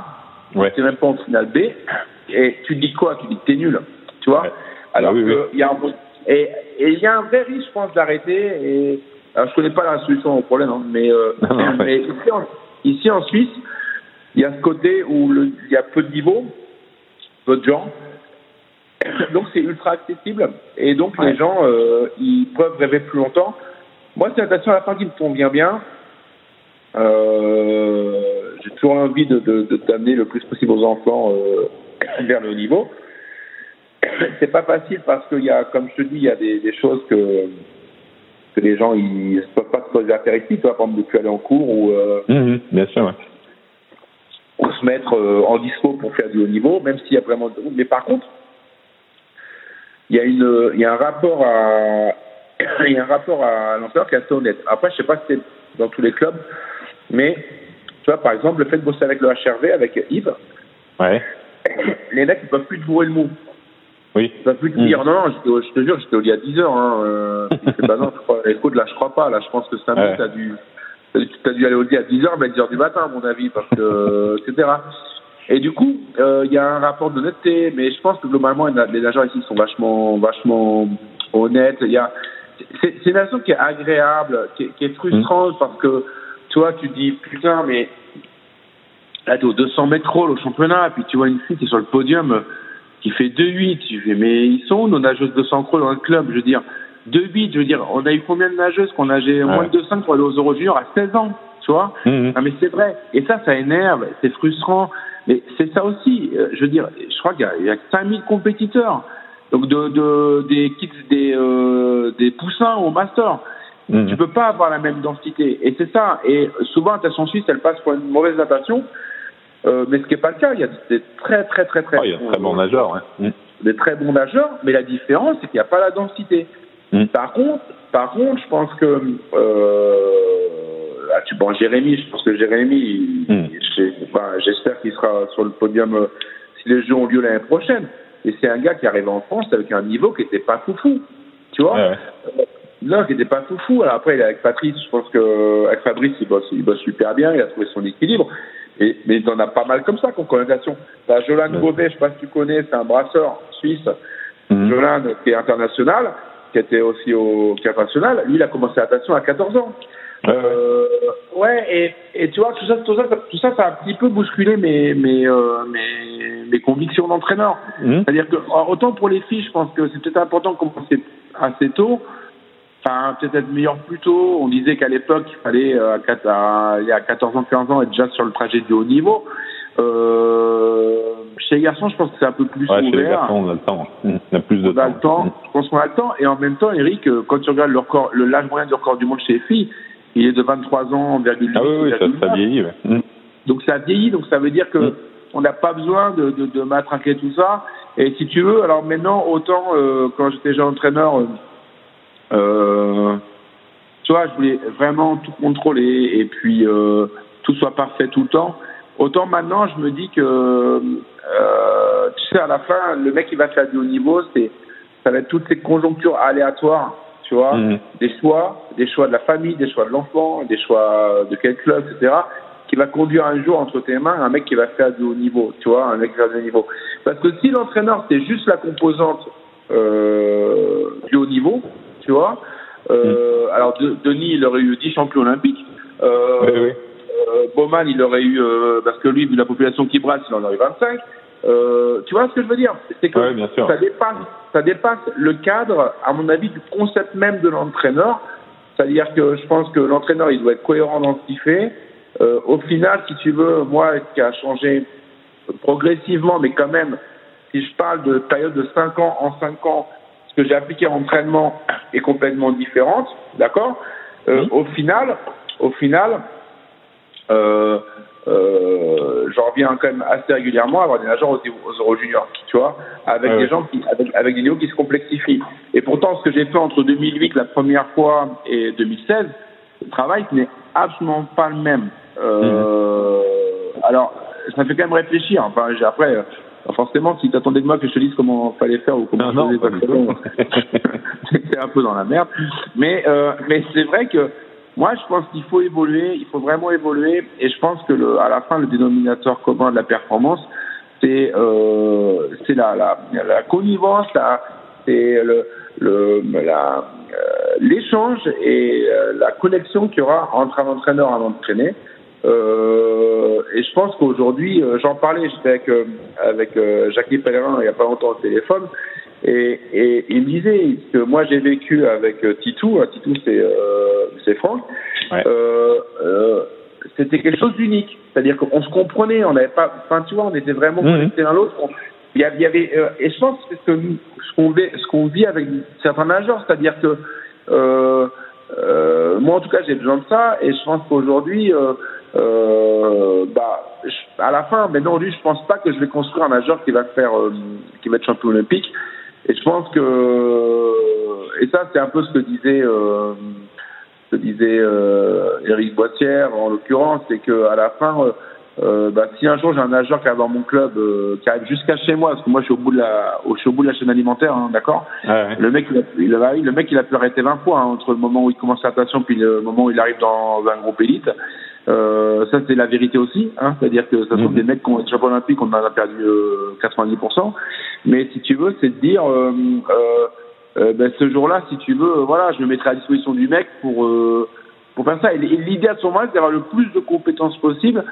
Ouais. tu n'es même pas en finale B, et tu dis quoi? Tu dis que tu es nul, tu vois? Ouais. Alors oui, oui. que il y a un, et il y a un vrai risque, je pense, d'arrêter. Et alors, je connais pas la solution au problème, hein, mais, euh, Non, non, ouais. mais ici, en, ici en Suisse, il y a ce côté où il y a peu de niveaux, peu de gens. [coughs] Donc c'est ultra accessible et donc Ouais. les gens euh, ils peuvent rêver plus longtemps. Moi c'est natation à la fin qui me convient bien. Euh, J'ai toujours envie de de- de- d'amener le plus possible aux enfants euh, vers le haut niveau. [coughs] C'est pas facile parce qu'il y a, comme je te dis, il y a des, des choses que que les gens ils ne peuvent pas se poser à faire ici. Tu vois, par exemple, de plus aller en cours ou euh, Mhm. Bien sûr. ouais. se mettre euh, en dispo pour faire du haut niveau, même s'il y a vraiment de Mais par contre, il y a une, il y a un rapport à, il [coughs] y a un rapport à l'entraîneur qui est assez honnête. Après, je sais pas si c'est dans tous les clubs, mais tu vois, par exemple, le fait de bosser avec le HRV, avec Yves, Ouais. [coughs] les mecs ils peuvent plus te bourrer le mou. Oui. Ils peuvent plus te dire non, non, au- je te jure, j'étais au lit à 10 heures. Hein, euh, bah non, je crois, écoute, là, je crois pas. Là, je pense que samedi, Ouais. t'as dû, t'as dû, t'as dû aller au lit à 10 heures, mais à 10 heures du matin, à mon avis, parce que, etc. Et du coup, euh, il y a un rapport d'honnêteté, mais je pense que globalement, les nageurs ici sont vachement, vachement honnêtes. Il y a, c'est, une nation qui est agréable, qui est, qui est frustrante parce que, toi, tu te dis, putain, mais là, t'es au 200 mètres crawl au championnat, et puis tu vois une fille qui est sur le podium, qui fait 2-8. Tu fais, mais ils sont où nos nageuses de 100 crawl dans le club? Je veux dire, 2-8, je veux dire, on a eu combien de nageuses qu'on nageait moins de 2-5 pour aller aux Euro Juniors à 16 ans, tu vois? Mhm. Ah mais c'est vrai. Et ça, ça énerve, c'est frustrant. Mais c'est ça aussi. euh, je veux dire, je crois qu'il y a, il y a 5000 compétiteurs. Donc de, de des kids, des euh, des poussins au master. Mhm. Tu peux pas avoir la même densité. Et c'est ça. Et souvent, la natation suisse, elle passe pour une mauvaise natation. Euh, mais ce qui n'est pas le cas. Il y a des très très très très Oh, il y a très bon nageur. Ouais. Mhm. des très bons nageurs, mais la différence, c'est qu'il n'y a pas la densité. Mm. Par contre, par contre, je pense que euh, tu bon Jérémy, je pense que Jérémy, mm. j'espère qu'il sera sur le podium euh, si les Jeux ont lieu l'année prochaine. Et c'est un gars qui arrive en France avec un niveau qui était pas foufou, tu vois. Ouais, euh, qui était pas foufou. Alors après, il est avec Patrice, je pense que avec Fabrice, il bosse, il bosse super bien, il a trouvé son équilibre. Et, mais il en a pas mal comme ça, comme connotation. T'as Jolan Gobet, je sais pas si tu connais, c'est un brasseur suisse. Mm. Jolan, qui est international, qui était aussi au Cap national, lui, il a commencé la natation à 14 ans. Euh, ouais, et, et tu vois, tout ça, tout ça, tout ça, ça a un petit peu bousculé mes, mes, euh, mes, mes convictions d'entraîneur. Mmh. C'est-à-dire que, autant pour les filles, je pense que c'est peut-être important de commencer assez tôt. Enfin, peut-être être meilleur plus tôt. On disait qu'à l'époque, il fallait, euh, à, il y a 14 ans, 15 ans, être déjà sur le trajet du haut niveau. Euh, chez les garçons, je pense que c'est un peu plus ouais, ouvert. Chez les garçons, on a le temps. [laughs] On a plus de on temps. A le temps. Mmh. Je pense qu'on a le temps. Et en même temps, Eric, euh, quand tu regardes le record, le l'âge moyen du record du monde chez les filles, il est de 23 ans, virgule Ah oui, oui, ça, ça vieillit. Ouais. Mmh. Donc ça vieillit, donc ça veut dire que mmh. on n'a pas besoin de, de, de matraquer tout ça. Et si tu veux, alors maintenant, autant euh, quand j'étais jeune entraîneur, euh, euh, tu vois, je voulais vraiment tout contrôler et puis euh, tout soit parfait tout le temps. Autant maintenant, je me dis que, euh, tu sais, à la fin, le mec qui va faire du haut niveau, c'est, ça va être toutes ces conjonctures aléatoires, tu vois, mmh. des choix, des choix de la famille, des choix de l'enfant, des choix de quel club, etc., qui va conduire un jour entre tes mains un mec qui va faire du haut niveau, tu vois, un mec qui va faire du haut niveau. Parce que si l'entraîneur, c'est juste la composante euh, du haut niveau, tu vois, euh, mmh. alors de, Denis, il aurait eu 10 champions olympiques. Euh, oui, oui. Euh, Bowman, il aurait eu, parce que lui, vu la population qui brasse, il en aurait 25. Euh, tu vois ce que je veux dire? C'est que ouais, ça, dépasse, ça dépasse le cadre, à mon avis, du concept même de l'entraîneur. C'est-à-dire que je pense que l'entraîneur, il doit être cohérent dans ce qu'il fait. Euh, au final, si tu veux, moi, qui a changé progressivement, mais quand même, si je parle de période de 5 ans en 5 ans, ce que j'ai appliqué en entraînement est complètement différente, d'accord? Euh. Au final, au final, euh, euh, j'en reviens quand même assez régulièrement à avoir des nageurs aux, aux Euro Juniors, tu vois, avec des gens qui, avec, avec, des niveaux qui se complexifient. Et pourtant, ce que j'ai fait entre 2008 la première fois et 2016, le travail n'est absolument pas le même. Euh, mmh. Alors, ça fait quand même réfléchir. Enfin, après, euh, forcément, si tu attendais de moi que je te dise comment fallait faire ou comment non, je faisais [laughs] c'était un peu dans la merde. Mais, euh, mais c'est vrai que moi, je pense qu'il faut évoluer, il faut vraiment évoluer, et je pense que le, à la fin, le dénominateur commun de la performance, c'est euh, c'est la, la, la connivence, c'est le, le la l'échange et la connexion qu'il y aura entre un entraîneur et un entraîné. Euh, et je pense qu'aujourd'hui, j'en parlais, j'étais avec, avec Jackie Pellerin il n'y a pas longtemps au téléphone, et, et il me disait que moi j'ai vécu avec Titou, Titou c'est euh, c'est Franck, ouais. euh, euh, c'était quelque chose d'unique. C'est-à-dire qu'on se comprenait, on n'avait pas, enfin tu vois, on était vraiment connectés mmh. l'un l'autre. Il y avait, il y avait euh, et je pense que ce qu'on ce qu'on vit avec certains nageurs, c'est-à-dire que euh, euh, moi en tout cas j'ai besoin de ça et je pense qu'aujourd'hui euh, euh, bah je, à la fin maintenant lui je pense pas que je vais construire un nageur qui va faire euh, qui va être champion olympique et je pense que et ça c'est un peu ce que disait euh, ce que disait euh, Eric Boissière en l'occurrence c'est que à la fin euh, bah, si un jour j'ai un nageur qui arrive dans mon club, euh, qui arrive jusqu'à chez moi, parce que moi je suis au bout de la, je suis au bout de la chaîne alimentaire, hein, d'accord? Ah ouais. Le mec, il a, il a, le mec, il a pu arrêter 20 fois hein, entre le moment où il commence la natation puis le moment où il arrive dans un groupe élite. Euh, ça c'est la vérité aussi, hein, c'est-à-dire que ça sont mmh. des mecs qui ont été champions olympiques, on en a perdu euh, 90%. Mais si tu veux, c'est de dire, euh, euh, ben, ce jour-là, si tu veux, voilà, je me mettrai à disposition du mec pour pour faire ça. Et l'idée à ce moment-là, c'est d'avoir le plus de compétences possible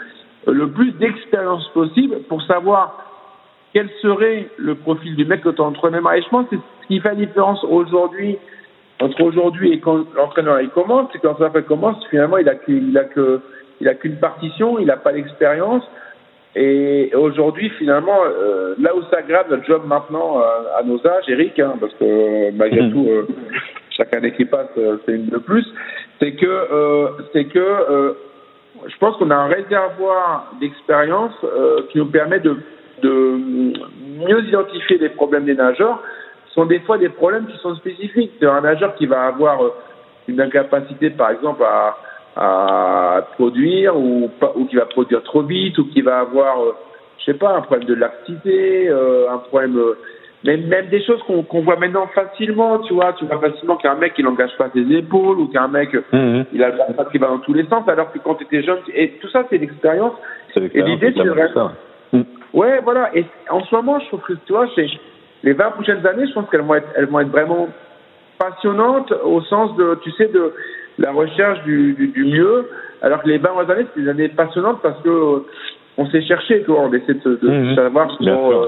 le plus d'expérience possible pour savoir quel serait le profil du mec que tu entraînes. Et je pense que ce qui fait la différence aujourd'hui, entre aujourd'hui et quand l'entraîneur il commence, c'est quand l'entraîneur commence, finalement, il a il a que, il a qu'une partition, il n'a pas d'expérience. Et aujourd'hui, finalement, euh, là où ça grave notre job maintenant euh, à nos âges, Eric, hein, parce que malgré mmh. tout, euh, chaque année qui passe, euh, c'est une de plus, c'est que, euh, c'est que je pense qu'on a un réservoir d'expérience euh, qui nous permet de, de, mieux identifier les problèmes des nageurs sont des fois des problèmes qui sont spécifiques. C'est un nageur qui va avoir euh, une incapacité, par exemple, à, à produire ou, ou qui va produire trop vite ou qui va avoir, euh, je sais pas, un problème de laxité, euh, un problème, euh, même, même des choses qu'on voit maintenant facilement, tu vois, tu vois facilement qu'un mec il n'engage pas ses épaules ou qu'un mec Mhm. il a le qui va dans tous les sens alors que quand tu étais jeune, et tout ça c'est l'expérience. L'expérience l'idée, c'est. Mhm. Ouais, voilà. Et en ce moment, je trouve que, tu vois, les 20 prochaines années, je pense qu'elles vont être, elles vont être vraiment passionnantes au sens de, tu sais, de la recherche du, du, du mieux. Alors que les 20 dernières années, c'était des années passionnantes parce que on s'est cherché, tu vois, on essaie de, de Mhm. savoir comment, euh,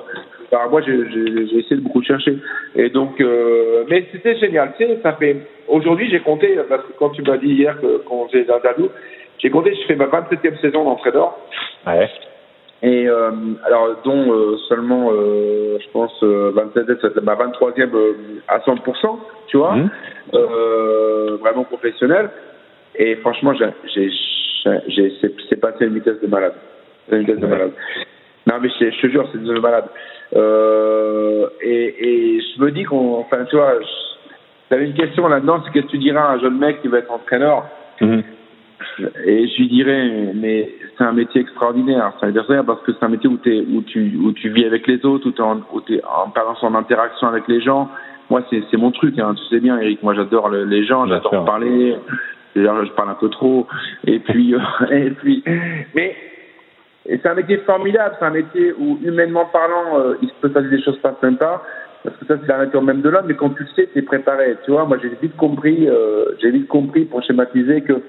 bah, moi, j'ai essayé de beaucoup chercher. Et donc, euh, mais c'était génial. Tu sais, ça fait. Aujourd'hui, j'ai compté parce que quand tu m'as dit hier que quand j'ai l'interview, j'ai compté. Je fais ma 27e saison d'entraîneur. Ouais. Et euh, alors, dont euh, seulement, euh, je pense, euh, 27 c'est ma 23e euh, à 100%, tu vois, Mhm. euh, vraiment professionnel. Et franchement, j'ai, j'ai, j'ai, c'est, passé une vitesse de malade. C'est une vitesse de malade. Non, mais je, je te jure, c'est une vitesse de malade. Euh, et, et je me dis qu'on, enfin, tu vois, tu avais une question là-dedans, c'est qu'est-ce que tu dirais à un jeune mec qui veut être entraîneur? Mhm. et je lui dirais, mais c'est un métier extraordinaire. Ça veut dire rien parce que c'est un métier où, tu, où tu vis avec les autres, où tu es en, permanence en interaction avec les gens. Moi, c'est, mon truc, hein. tu sais bien, Eric. Moi, j'adore le- les gens, j'adore parler. D'ailleurs, je parle un peu trop. Et puis, euh, [laughs] et puis, mais c'est un métier formidable. C'est un métier où, humainement parlant, euh, il se peut passer des choses pas sympas. Parce que ça, c'est la nature même de l'homme. Mais quand tu le sais, t'es préparé. Tu vois, moi, j'ai vite compris, euh, j'ai vite compris pour schématiser que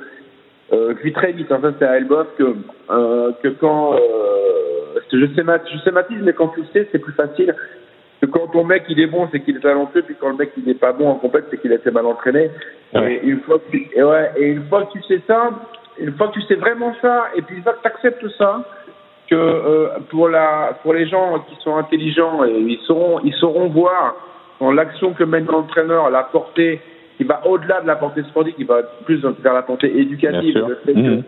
euh, puis très vite, en fait, c'est à Elboff que, euh, que quand, euh, je, schémat, je schématise, mais quand tu le sais, c'est plus facile que quand ton mec il est bon, c'est qu'il est talentueux, puis quand le mec il n'est pas bon en compète, c'est qu'il a été mal entraîné. Ouais. Et une fois que tu, et ouais, et une fois que tu sais ça, une fois que tu sais vraiment ça, et puis une fois que tu acceptes ça, que euh, pour la pour les gens qui sont intelligents, et ils sauront ils sauront voir dans l'action que mène l'entraîneur, la portée qui va au-delà de la portée sportive, qui va plus vers la portée éducative. Bien sûr. Le fait Mhm.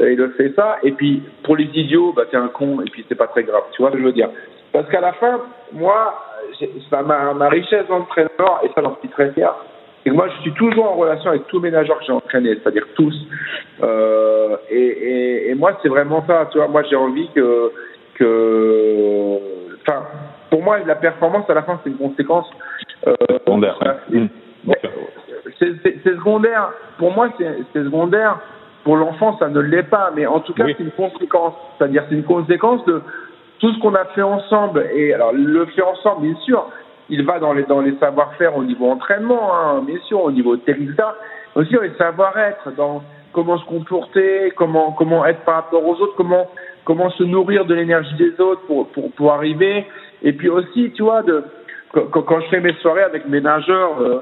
et il ça. Et puis, pour les idiots, bah, t'es un con, et puis c'est pas très grave. Tu vois ce que je veux dire? Parce qu'à la fin, moi, ma, ma richesse d'entraîneur, et ça j'en suis très fier, c'est que moi, je suis toujours en relation avec tous mes nageurs que j'ai entraînés, c'est-à-dire tous. Euh, et, et, et moi, c'est vraiment ça. Tu vois, moi, j'ai envie que, que, enfin, pour moi, la performance à la fin, c'est une conséquence. Euh, C'est secondaire. Pour moi, c'est secondaire. Pour l'enfant, ça ne l'est pas. Mais en tout cas, Oui. c'est une conséquence. C'est-à-dire, c'est une conséquence de tout ce qu'on a fait ensemble. Et alors, le fait ensemble, bien sûr, il va dans les, dans les savoir-faire au niveau entraînement, hein, bien sûr, au niveau ça. Aussi, dans les savoir-être, dans comment se comporter, comment, comment être par rapport aux autres, comment, comment se nourrir de l'énergie des autres pour, pour, pour arriver. Et puis aussi, tu vois, de, quand, quand- je fais mes soirées avec mes nageurs, euh,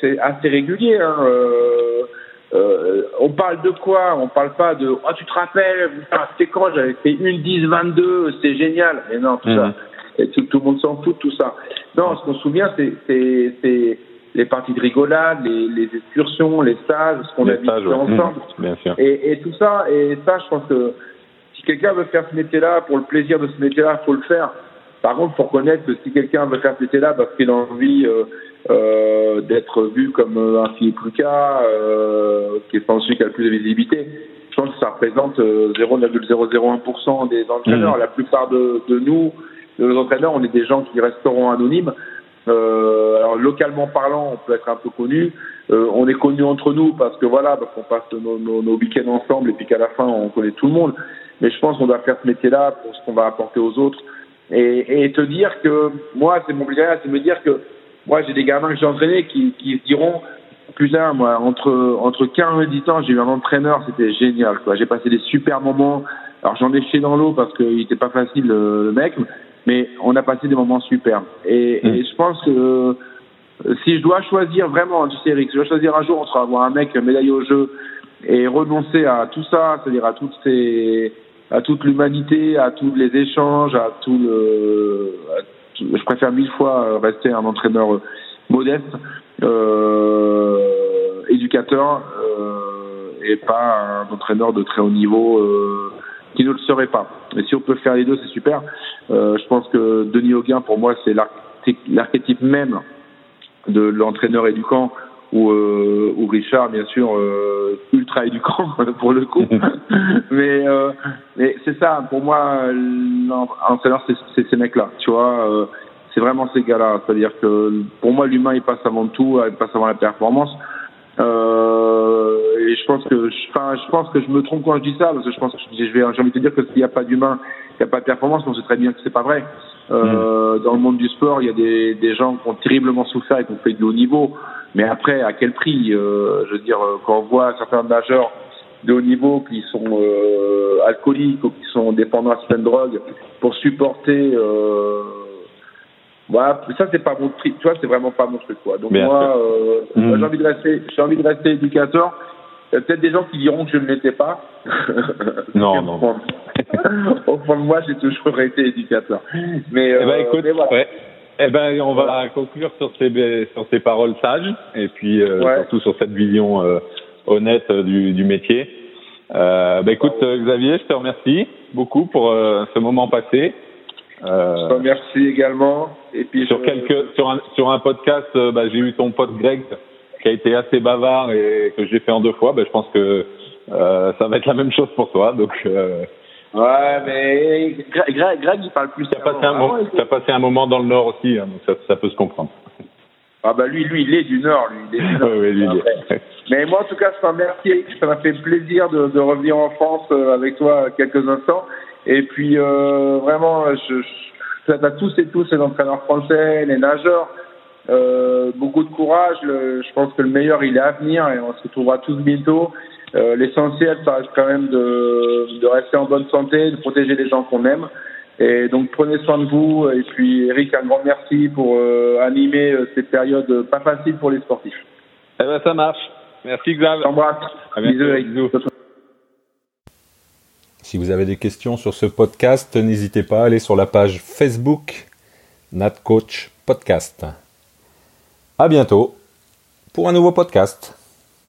c'est assez régulier. Hein, euh, euh, on parle de quoi? On parle pas de oh tu te rappelles c'était quand? J'avais fait une 10 22 c'est génial mais non tout Mhm. ça et tout, tout le monde s'en fout de tout ça non ce qu'on se souvient c'est les parties de rigolade les, les excursions les stages ce qu'on a stages, ouais. ensemble Mhm. Bien sûr. et, et tout ça, et ça, je pense que si quelqu'un veut faire ce métier-là, pour le plaisir de ce métier-là, faut le faire. Par contre, faut reconnaître que si quelqu'un veut faire ce métier-là parce qu'il a envie euh, euh, d'être vu comme euh, un Philippe Lucas, euh, qui est pas celui qui a le plus de visibilité, je pense que ça représente euh, 0,001% des entraîneurs. Mhm. La plupart de, de nous, de nos entraîneurs, on est des gens qui resteront anonymes. Euh, alors localement parlant, on peut être un peu connu. Euh, on est connu entre nous parce que voilà, parce qu'on passe nos, nos, nos week-ends ensemble et puis qu'à la fin on connaît tout le monde. Mais je pense qu'on doit faire ce métier-là pour ce qu'on va apporter aux autres et, et te dire que moi, c'est mon plaisir, c'est me dire que moi j'ai des gamins que j'ai entraînés qui, qui diront putain moi entre entre 15 et 10 ans j'ai eu un entraîneur, c'était génial quoi. J'ai passé des super moments. Alors j'en ai jeté dans l'eau parce qu'il était pas facile le, mec, mais on a passé des moments super. Et, Mm. et je pense que euh, si je dois choisir vraiment, tu sais Eric, si je dois choisir un jour entre avoir un mec médaillé au jeu et renoncer à tout ça, c'est-à-dire à toutes ces, à toute l'humanité, à tous les échanges, à tout le, à je préfère mille fois rester un entraîneur euh, modeste, euh, éducateur, euh, et pas un entraîneur de très haut niveau euh, qui ne le serait pas. Mais si on peut faire les deux, c'est super. Euh, je pense que Denis Auguin, pour moi, c'est l'arc- l'archétype même de l'entraîneur éducant ou, euh, ou Richard, bien sûr, euh, ultra éducant [laughs] pour le coup. [laughs] mais euh, mais c'est ça, pour moi, l'entraîneur, c'est ces mecs-là, tu vois. Euh, c'est vraiment ces gars-là. C'est-à-dire que pour moi, l'humain, il passe avant tout, il passe avant la performance. Euh, et je pense que, enfin, je pense que je me trompe quand je dis ça, parce que je pense que je vais, j'ai envie de te dire que s'il n'y a pas d'humain, il n'y a pas de performance. On sait très bien que c'est pas vrai. Euh, mm. Dans le monde du sport, il y a des, des gens qui ont terriblement souffert et qui ont fait de haut niveau. Mais après, à quel prix euh, Je veux dire, quand on voit certains nageurs de haut niveau qui sont euh, alcooliques ou qui sont dépendants à certaines drogues pour supporter euh, voilà, ça c'est pas mon truc, tu vois, c'est vraiment pas mon truc quoi. Donc moi, euh, mmh. j'ai envie de rester, j'ai envie de rester éducateur. Il y a peut-être des gens qui diront que je ne l'étais pas. [laughs] Non, non. Au fond de moi, j'ai toujours été éducateur. Mais, eh ben, euh, écoute, voilà. ouais. Eh ben, on va conclure sur ces sur ces paroles sages et puis euh, surtout sur cette vision euh, honnête euh, du, du métier. Euh, ben, écoute, Xavier, je te remercie beaucoup pour ce moment passé. Euh, je te remercie également. Et puis sur quelques sur un sur un podcast, euh, bah, j'ai eu ton pote Greg qui a été assez bavard et que j'ai fait en deux fois. Bah, je pense que euh, ça va être la même chose pour toi. Donc euh, ouais, mais Greg, Greg, il parle plus. T'as passé un moment, as passé un moment dans le Nord aussi, hein, donc ça, ça peut se comprendre. Ah bah lui, lui, il est du Nord, lui. Il est du [laughs] Nord. oui, lui, il est. Mais moi, en tout cas, je te remercie. Ça m'a fait plaisir de, de revenir en France euh, avec toi quelques instants. Et puis, euh, vraiment, je, je souhaite à tous et tous les entraîneurs français, les nageurs, euh, beaucoup de courage. je pense que le meilleur, il est à venir et on se retrouvera tous bientôt. Euh, L'essentiel, ça reste quand même de, de rester en bonne santé, de protéger les gens qu'on aime. Et donc prenez soin de vous. Et puis Eric, un grand merci pour euh, animer euh, cette période pas facile pour les sportifs. Eh ben ça marche. Merci Xavier. Bisous, Eric. Bisous. Si vous avez des questions sur ce podcast, n'hésitez pas à aller sur la page Facebook NatCoach Podcast. À bientôt pour un nouveau podcast.